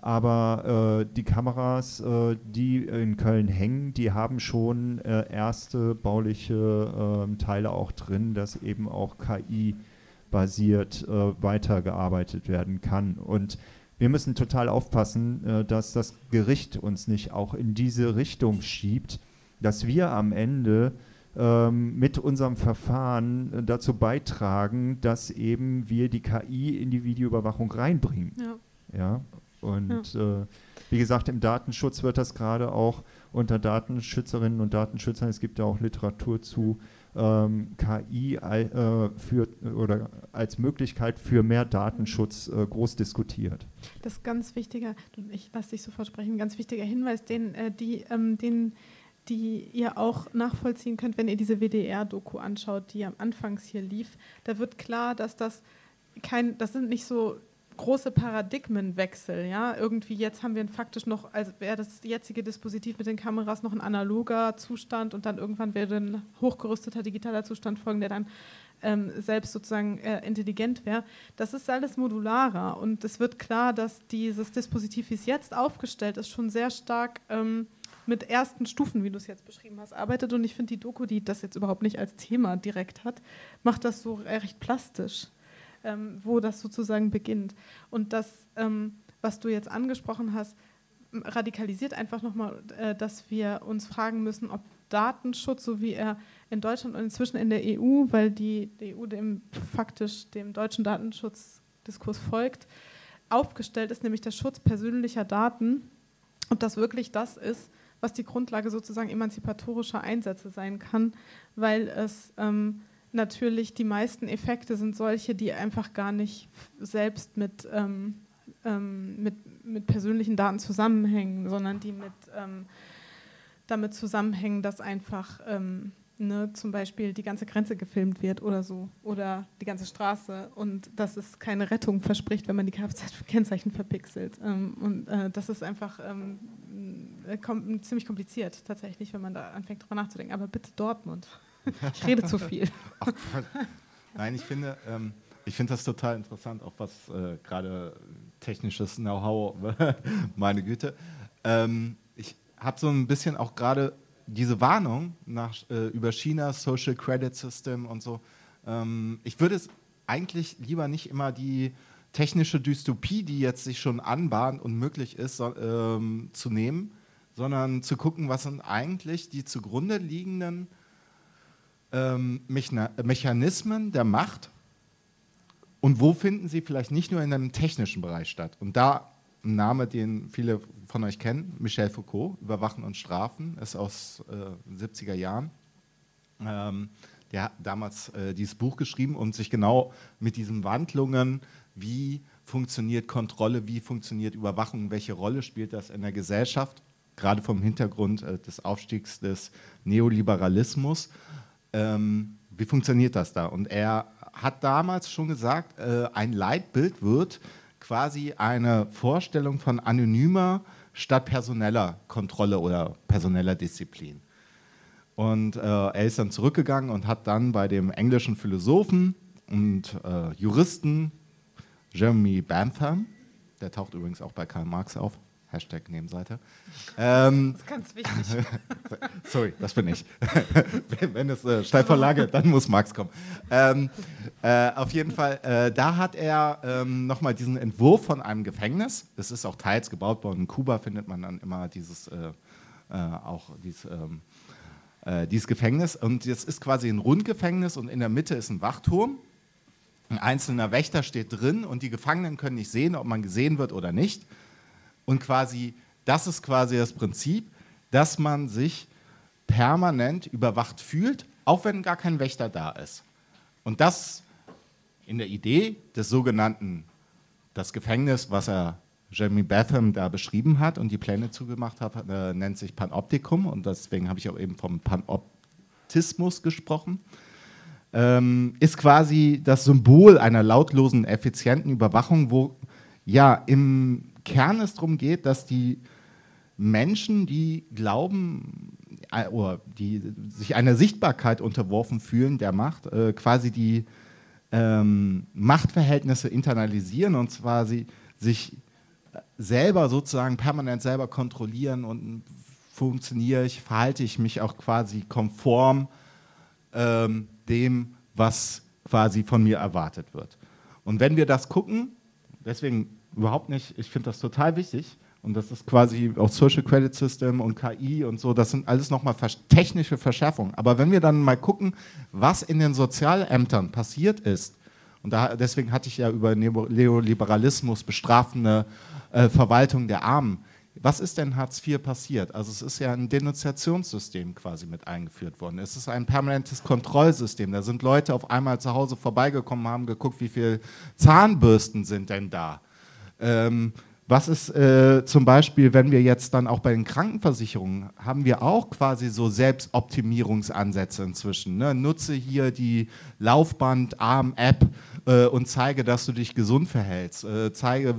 Aber äh, die Kameras, äh, die in Köln hängen, die haben schon äh, erste bauliche ähm, Teile auch drin, dass eben auch KI-basiert äh, weitergearbeitet werden kann. Und wir müssen total aufpassen, äh, dass das Gericht uns nicht auch in diese Richtung schiebt, dass wir am Ende ähm, mit unserem Verfahren äh, dazu beitragen, dass eben wir die KI in die Videoüberwachung reinbringen. Ja. ja? Und ja. äh, wie gesagt, im Datenschutz wird das gerade auch unter Datenschützerinnen und Datenschützern, es gibt ja auch Literatur zu ähm, KI äh, für, oder als Möglichkeit für mehr Datenschutz äh, groß diskutiert. Das ist ganz wichtiger, ich lasse dich sofort sprechen, ganz wichtiger Hinweis, den, äh, die, ähm, den, die ihr auch nachvollziehen könnt, wenn ihr diese WDR-Doku anschaut, die am Anfangs hier lief. Da wird klar, dass das kein, das sind nicht so große Paradigmenwechsel. Ja? Irgendwie jetzt haben wir faktisch noch, also wäre das jetzige Dispositiv mit den Kameras noch ein analoger Zustand und dann irgendwann wäre ein hochgerüsteter digitaler Zustand folgen, der dann ähm, selbst sozusagen äh, intelligent wäre. Das ist alles modularer und es wird klar, dass dieses Dispositiv, wie es jetzt aufgestellt ist, schon sehr stark ähm, mit ersten Stufen, wie du es jetzt beschrieben hast, arbeitet. Und ich finde, die Doku, die das jetzt überhaupt nicht als Thema direkt hat, macht das so recht plastisch ähm, wo das sozusagen beginnt. Und das, ähm, was du jetzt angesprochen hast, radikalisiert einfach nochmal, äh, dass wir uns fragen müssen, ob Datenschutz, so wie er in Deutschland und inzwischen in der EU, weil die, die EU dem faktisch dem deutschen Datenschutzdiskurs folgt, aufgestellt ist, nämlich der Schutz persönlicher Daten, ob das wirklich das ist, was die Grundlage sozusagen emanzipatorischer Einsätze sein kann, weil es ähm, natürlich die meisten Effekte sind solche, die einfach gar nicht selbst mit, ähm, ähm, mit, mit persönlichen Daten zusammenhängen, sondern die mit, ähm, damit zusammenhängen, dass einfach ähm, ne, zum Beispiel die ganze Grenze gefilmt wird oder so oder die ganze Straße und dass es keine Rettung verspricht, wenn man die Kfz-Kennzeichen verpixelt. Ähm, und äh, das ist einfach ähm, äh, kom ziemlich kompliziert tatsächlich, wenn man da anfängt drüber nachzudenken. Aber bitte Dortmund. Ich rede zu viel. Nein, ich finde, ähm, ich finde das total interessant, auch was äh, gerade technisches Know-how, meine Güte. Ähm, ich habe so ein bisschen auch gerade diese Warnung nach, äh, über Chinas Social Credit System und so. Ähm, ich würde es eigentlich lieber nicht immer die technische Dystopie, die jetzt sich schon anbahnt und möglich ist, so, ähm, zu nehmen, sondern zu gucken, was sind eigentlich die zugrunde liegenden ähm, Mechanismen der Macht und wo finden sie vielleicht nicht nur in einem technischen Bereich statt. Und da ein Name, den viele von euch kennen, Michel Foucault, Überwachen und Strafen, ist aus äh, 70er Jahren. Ähm, der hat damals äh, dieses Buch geschrieben und sich genau mit diesen Wandlungen, wie funktioniert Kontrolle, wie funktioniert Überwachung, welche Rolle spielt das in der Gesellschaft, gerade vom Hintergrund äh, des Aufstiegs des Neoliberalismus, ähm, wie funktioniert das da? Und er hat damals schon gesagt, äh, ein Leitbild wird quasi eine Vorstellung von anonymer statt personeller Kontrolle oder personeller Disziplin. Und äh, er ist dann zurückgegangen und hat dann bei dem englischen Philosophen und äh, Juristen Jeremy Bentham, der taucht übrigens auch bei Karl Marx auf, Hashtag Nebenseite. Ähm, das ist ganz wichtig. sorry, das bin ich. wenn, wenn es äh, Steilvorlage, dann muss Marx kommen. Ähm, äh, auf jeden Fall, äh, da hat er ähm, nochmal diesen Entwurf von einem Gefängnis. Das ist auch teils gebaut worden. In Kuba findet man dann immer dieses, äh, äh, auch dieses, ähm, äh, dieses Gefängnis. Und jetzt ist quasi ein Rundgefängnis und in der Mitte ist ein Wachturm. Ein einzelner Wächter steht drin und die Gefangenen können nicht sehen, ob man gesehen wird oder nicht. Und quasi, das ist quasi das Prinzip, dass man sich permanent überwacht fühlt, auch wenn gar kein Wächter da ist. Und das in der Idee des sogenannten, das Gefängnis, was er Jeremy Betham da beschrieben hat und die Pläne zugemacht hat, äh, nennt sich Panoptikum und deswegen habe ich auch eben vom Panoptismus gesprochen. Ähm, ist quasi das Symbol einer lautlosen, effizienten Überwachung, wo ja im Kern es darum geht, dass die Menschen, die glauben äh, oder die sich einer Sichtbarkeit unterworfen fühlen der Macht, äh, quasi die ähm, Machtverhältnisse internalisieren und zwar sie sich selber sozusagen permanent selber kontrollieren und funktioniere ich, verhalte ich mich auch quasi konform ähm, dem, was quasi von mir erwartet wird. Und wenn wir das gucken, deswegen überhaupt nicht. Ich finde das total wichtig. Und das ist quasi auch Social Credit System und KI und so, das sind alles nochmal technische Verschärfungen. Aber wenn wir dann mal gucken, was in den Sozialämtern passiert ist, und da, deswegen hatte ich ja über Neoliberalismus bestrafende äh, Verwaltung der Armen. Was ist denn Hartz IV passiert? Also es ist ja ein Denunziationssystem quasi mit eingeführt worden. Es ist ein permanentes Kontrollsystem. Da sind Leute auf einmal zu Hause vorbeigekommen, haben geguckt, wie viele Zahnbürsten sind denn da ähm, was ist äh, zum Beispiel, wenn wir jetzt dann auch bei den Krankenversicherungen, haben wir auch quasi so Selbstoptimierungsansätze inzwischen. Ne? Nutze hier die Laufband-Arm-App äh, und zeige, dass du dich gesund verhältst. Äh, zeige,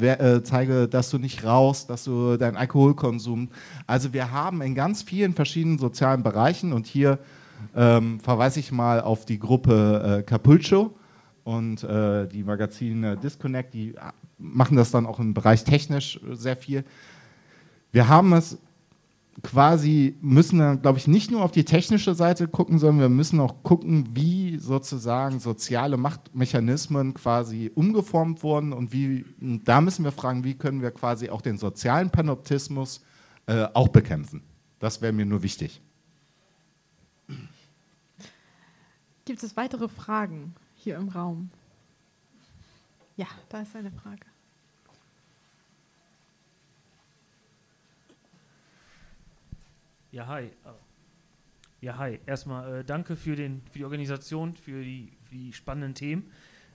äh, zeige, dass du nicht rauchst, dass du deinen Alkoholkonsum. Also wir haben in ganz vielen verschiedenen sozialen Bereichen und hier ähm, verweise ich mal auf die Gruppe äh, Capulcho und äh, die Magazine Disconnect, die machen das dann auch im Bereich technisch sehr viel. Wir haben es quasi, müssen dann, glaube ich, nicht nur auf die technische Seite gucken, sondern wir müssen auch gucken, wie sozusagen soziale Machtmechanismen quasi umgeformt wurden und wie, und da müssen wir fragen, wie können wir quasi auch den sozialen Panoptismus äh, auch bekämpfen. Das wäre mir nur wichtig. Gibt es weitere Fragen hier im Raum? Ja, da ist eine Frage. Ja, hi. Ja, hi. Erstmal äh, danke für, den, für die Organisation, für die, für die spannenden Themen.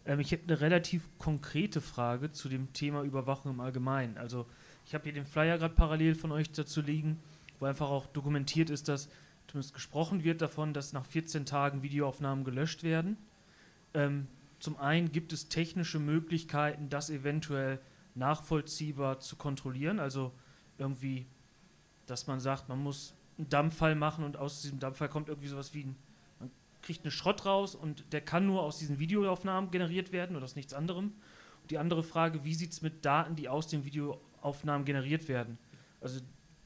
Ähm, ich habe eine relativ konkrete Frage zu dem Thema Überwachung im Allgemeinen. Also ich habe hier den Flyer gerade parallel von euch dazu liegen, wo einfach auch dokumentiert ist, dass zumindest gesprochen wird davon, dass nach 14 Tagen Videoaufnahmen gelöscht werden. Ähm, zum einen gibt es technische Möglichkeiten, das eventuell nachvollziehbar zu kontrollieren, also irgendwie dass man sagt, man muss einen Dampffall machen und aus diesem Dampffall kommt irgendwie sowas wie ein, man kriegt einen Schrott raus und der kann nur aus diesen Videoaufnahmen generiert werden oder aus nichts anderem. Und die andere Frage, wie sieht es mit Daten, die aus den Videoaufnahmen generiert werden? Also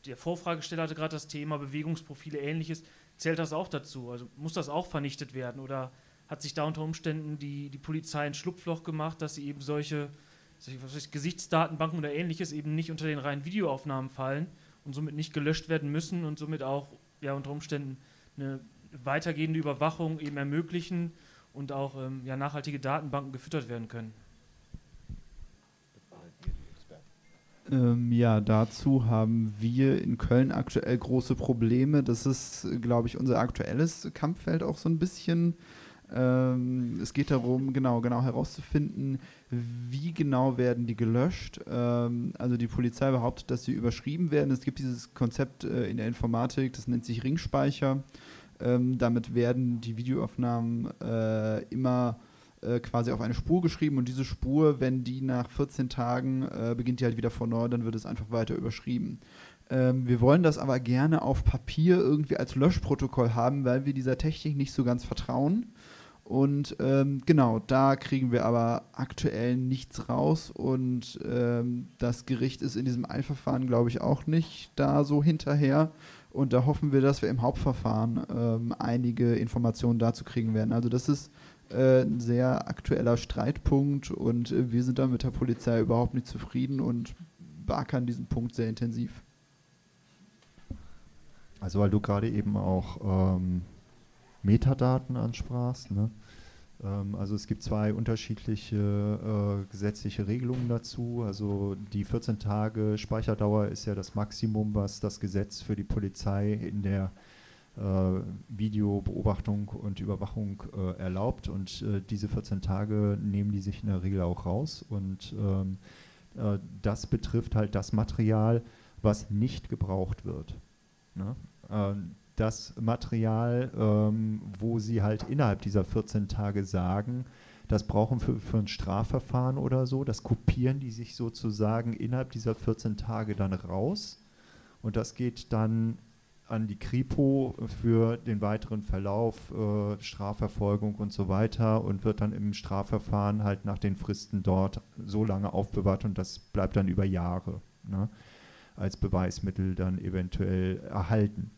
der Vorfragesteller hatte gerade das Thema Bewegungsprofile, ähnliches. Zählt das auch dazu? Also muss das auch vernichtet werden? Oder hat sich da unter Umständen die, die Polizei ein Schlupfloch gemacht, dass sie eben solche, solche Gesichtsdatenbanken oder ähnliches eben nicht unter den reinen Videoaufnahmen fallen und somit nicht gelöscht werden müssen und somit auch ja, unter Umständen eine weitergehende Überwachung eben ermöglichen und auch ähm, ja, nachhaltige Datenbanken gefüttert werden können? Ähm, ja, dazu haben wir in Köln aktuell große Probleme. Das ist, glaube ich, unser aktuelles Kampffeld auch so ein bisschen. Ähm, es geht darum, genau, genau herauszufinden, wie genau werden die gelöscht. Ähm, also die Polizei behauptet, dass sie überschrieben werden. Es gibt dieses Konzept äh, in der Informatik, das nennt sich Ringspeicher. Ähm, damit werden die Videoaufnahmen äh, immer äh, quasi auf eine Spur geschrieben und diese Spur, wenn die nach 14 Tagen äh, beginnt die halt wieder von neu, dann wird es einfach weiter überschrieben. Ähm, wir wollen das aber gerne auf Papier irgendwie als Löschprotokoll haben, weil wir dieser Technik nicht so ganz vertrauen. Und ähm, genau, da kriegen wir aber aktuell nichts raus und ähm, das Gericht ist in diesem Eilverfahren, glaube ich, auch nicht da so hinterher. Und da hoffen wir, dass wir im Hauptverfahren ähm, einige Informationen dazu kriegen werden. Also das ist äh, ein sehr aktueller Streitpunkt und äh, wir sind da mit der Polizei überhaupt nicht zufrieden und beackern diesen Punkt sehr intensiv. Also weil du gerade eben auch ähm, Metadaten ansprachst. Ne? Ähm, also es gibt zwei unterschiedliche äh, gesetzliche Regelungen dazu. Also die 14 Tage Speicherdauer ist ja das Maximum, was das Gesetz für die Polizei in der äh, Videobeobachtung und Überwachung äh, erlaubt und äh, diese 14 Tage nehmen die sich in der Regel auch raus und ähm, äh, das betrifft halt das Material, was nicht gebraucht wird. Ne? Das Material, ähm, wo sie halt innerhalb dieser 14 Tage sagen, das brauchen für, für ein Strafverfahren oder so, das kopieren die sich sozusagen innerhalb dieser 14 Tage dann raus und das geht dann an die Kripo für den weiteren Verlauf, äh, Strafverfolgung und so weiter und wird dann im Strafverfahren halt nach den Fristen dort so lange aufbewahrt und das bleibt dann über Jahre ne, als Beweismittel dann eventuell erhalten.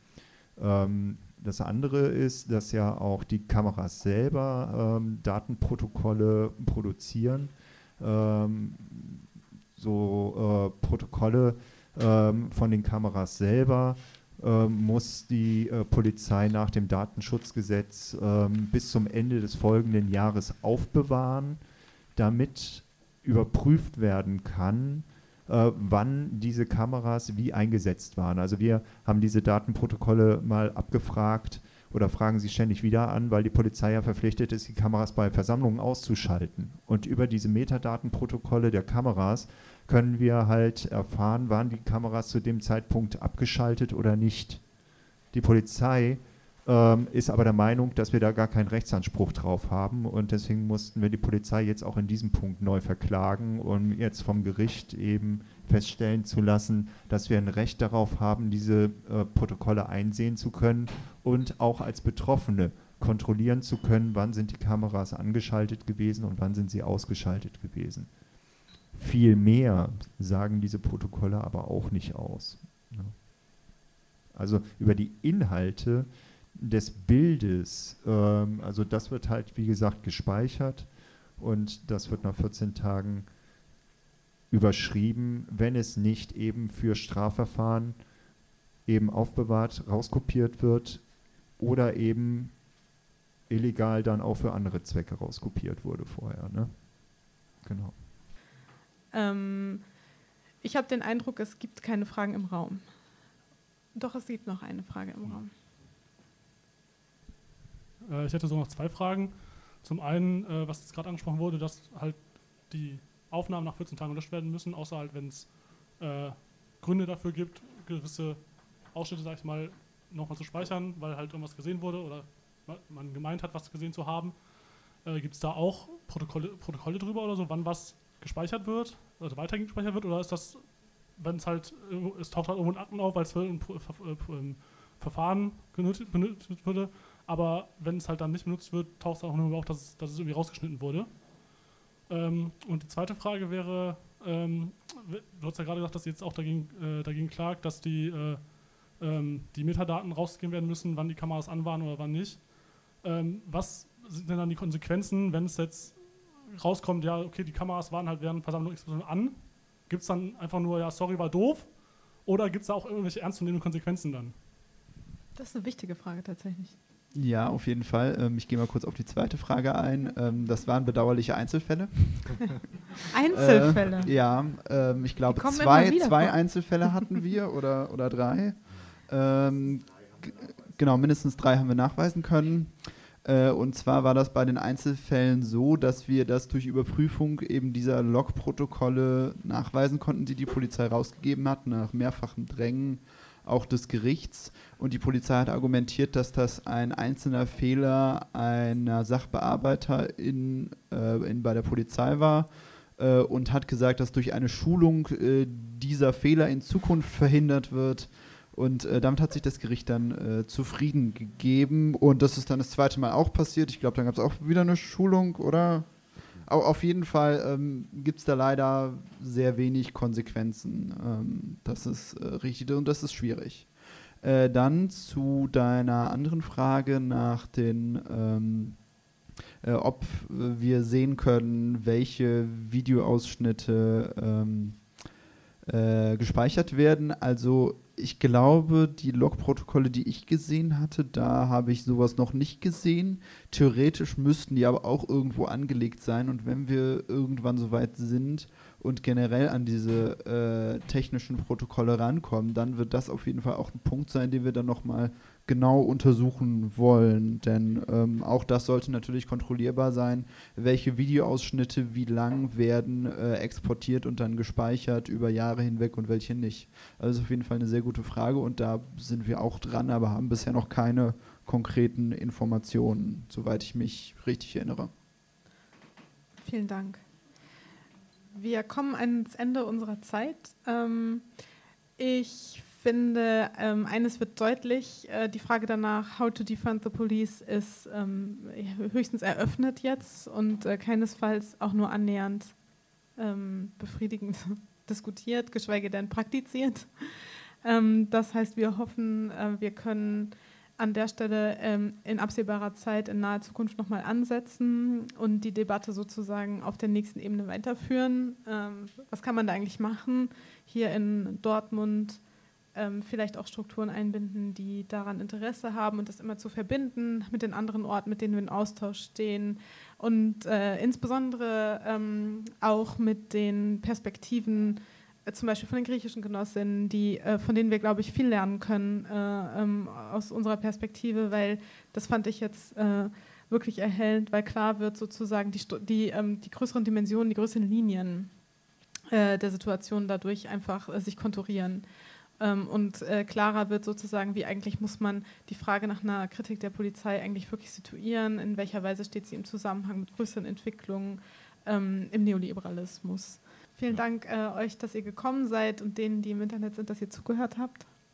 Ähm, das andere ist, dass ja auch die Kameras selber ähm, Datenprotokolle produzieren. Ähm, so äh, Protokolle ähm, von den Kameras selber äh, muss die äh, Polizei nach dem Datenschutzgesetz ähm, bis zum Ende des folgenden Jahres aufbewahren, damit überprüft werden kann, äh, wann diese Kameras wie eingesetzt waren. Also wir haben diese Datenprotokolle mal abgefragt oder fragen sie ständig wieder an, weil die Polizei ja verpflichtet ist, die Kameras bei Versammlungen auszuschalten. Und über diese Metadatenprotokolle der Kameras können wir halt erfahren, waren die Kameras zu dem Zeitpunkt abgeschaltet oder nicht. Die Polizei ähm, ist aber der Meinung, dass wir da gar keinen Rechtsanspruch drauf haben und deswegen mussten wir die Polizei jetzt auch in diesem Punkt neu verklagen, um jetzt vom Gericht eben feststellen zu lassen, dass wir ein Recht darauf haben, diese äh, Protokolle einsehen zu können und auch als Betroffene kontrollieren zu können, wann sind die Kameras angeschaltet gewesen und wann sind sie ausgeschaltet gewesen. Viel mehr sagen diese Protokolle aber auch nicht aus. Also über die Inhalte des Bildes, ähm, also das wird halt, wie gesagt, gespeichert und das wird nach 14 Tagen überschrieben, wenn es nicht eben für Strafverfahren eben aufbewahrt, rauskopiert wird oder eben illegal dann auch für andere Zwecke rauskopiert wurde vorher. Ne? Genau. Ähm, ich habe den Eindruck, es gibt keine Fragen im Raum. Doch, es gibt noch eine Frage im Raum. Äh, ich hätte so noch zwei Fragen. Zum einen, äh, was jetzt gerade angesprochen wurde, dass halt die Aufnahmen nach 14 Tagen gelöscht werden müssen, außer halt, wenn es äh, Gründe dafür gibt, gewisse Ausschnitte, sag ich mal, nochmal zu speichern, weil halt irgendwas gesehen wurde oder man gemeint hat, was gesehen zu haben. Äh, gibt es da auch Protokolle, Protokolle drüber oder so, wann was gespeichert wird, also weitergehend gespeichert wird, oder ist das wenn es halt, äh, es taucht halt irgendwo in Akten auf, weil es ein äh, Verfahren benutzt wurde, aber wenn es halt dann nicht benutzt wird, taucht es auch nur auf, dass dass es irgendwie rausgeschnitten wurde. Ähm, und die zweite Frage wäre, ähm, du hast ja gerade gesagt, dass ihr jetzt auch dagegen, äh, dagegen klagt, dass die, äh, ähm, die Metadaten rausgegeben werden müssen, wann die Kameras an waren oder wann nicht. Ähm, was sind denn dann die Konsequenzen, wenn es jetzt rauskommt, ja, okay, die Kameras waren halt während Versammlung XY an? Gibt es dann einfach nur, ja, sorry, war doof? Oder gibt es da auch irgendwelche ernstzunehmenden Konsequenzen dann? Das ist eine wichtige Frage tatsächlich. Ja, auf jeden Fall. Ähm, ich gehe mal kurz auf die zweite Frage ein. Ähm, das waren bedauerliche Einzelfälle. Einzelfälle. Äh, ja, ähm, ich glaube, zwei, zwei. Einzelfälle hatten wir oder, oder drei. Ähm, genau, mindestens drei haben wir nachweisen können. Äh, und zwar war das bei den Einzelfällen so, dass wir das durch Überprüfung eben dieser Logprotokolle nachweisen konnten, die die Polizei rausgegeben hat, nach mehrfachem Drängen auch des Gerichts. Und die Polizei hat argumentiert, dass das ein einzelner Fehler einer Sachbearbeiter in, äh, in, bei der Polizei war äh, und hat gesagt, dass durch eine Schulung äh, dieser Fehler in Zukunft verhindert wird. Und äh, damit hat sich das Gericht dann äh, zufrieden gegeben. Und das ist dann das zweite Mal auch passiert. Ich glaube, dann gab es auch wieder eine Schulung, oder? Au- Auf jeden Fall ähm, gibt es da leider sehr wenig Konsequenzen. Ähm, das ist äh, richtig und das ist schwierig. Äh, dann zu deiner anderen Frage nach den, ähm, äh, ob wir sehen können, welche Videoausschnitte ähm, äh, gespeichert werden. Also ich glaube, die Logprotokolle, die ich gesehen hatte, da habe ich sowas noch nicht gesehen. Theoretisch müssten die aber auch irgendwo angelegt sein. Und wenn wir irgendwann soweit sind und generell an diese äh, technischen Protokolle rankommen, dann wird das auf jeden Fall auch ein Punkt sein, den wir dann nochmal genau untersuchen wollen. Denn ähm, auch das sollte natürlich kontrollierbar sein, welche Videoausschnitte wie lang werden äh, exportiert und dann gespeichert über Jahre hinweg und welche nicht. Also ist auf jeden Fall eine sehr gute Frage und da sind wir auch dran, aber haben bisher noch keine konkreten Informationen, soweit ich mich richtig erinnere. Vielen Dank. Wir kommen ans Ende unserer Zeit. Ähm, ich finde, ähm, eines wird deutlich, äh, die Frage danach, how to defund the police, ist ähm, höchstens eröffnet jetzt und äh, keinesfalls auch nur annähernd ähm, befriedigend diskutiert, geschweige denn praktiziert. Ähm, das heißt, wir hoffen, äh, wir können an der Stelle ähm, in absehbarer Zeit in naher Zukunft nochmal ansetzen und die Debatte sozusagen auf der nächsten Ebene weiterführen. Ähm, was kann man da eigentlich machen? Hier in Dortmund ähm, vielleicht auch Strukturen einbinden, die daran Interesse haben und das immer zu verbinden mit den anderen Orten, mit denen wir in Austausch stehen und äh, insbesondere ähm, auch mit den Perspektiven äh, zum Beispiel von den griechischen Genossinnen, die, äh, von denen wir, glaube ich, viel lernen können äh, ähm, aus unserer Perspektive, weil das fand ich jetzt äh, wirklich erhellend, weil klar wird sozusagen die, die, ähm, die größeren Dimensionen, die größeren Linien äh, der Situation dadurch einfach sich konturieren. Ähm, und äh, klarer wird sozusagen, wie eigentlich muss man die Frage nach einer Kritik der Polizei eigentlich wirklich situieren, in welcher Weise steht sie im Zusammenhang mit größeren Entwicklungen ähm, im Neoliberalismus. Vielen Dank äh, euch, dass ihr gekommen seid und denen, die im Internet sind, dass ihr zugehört habt.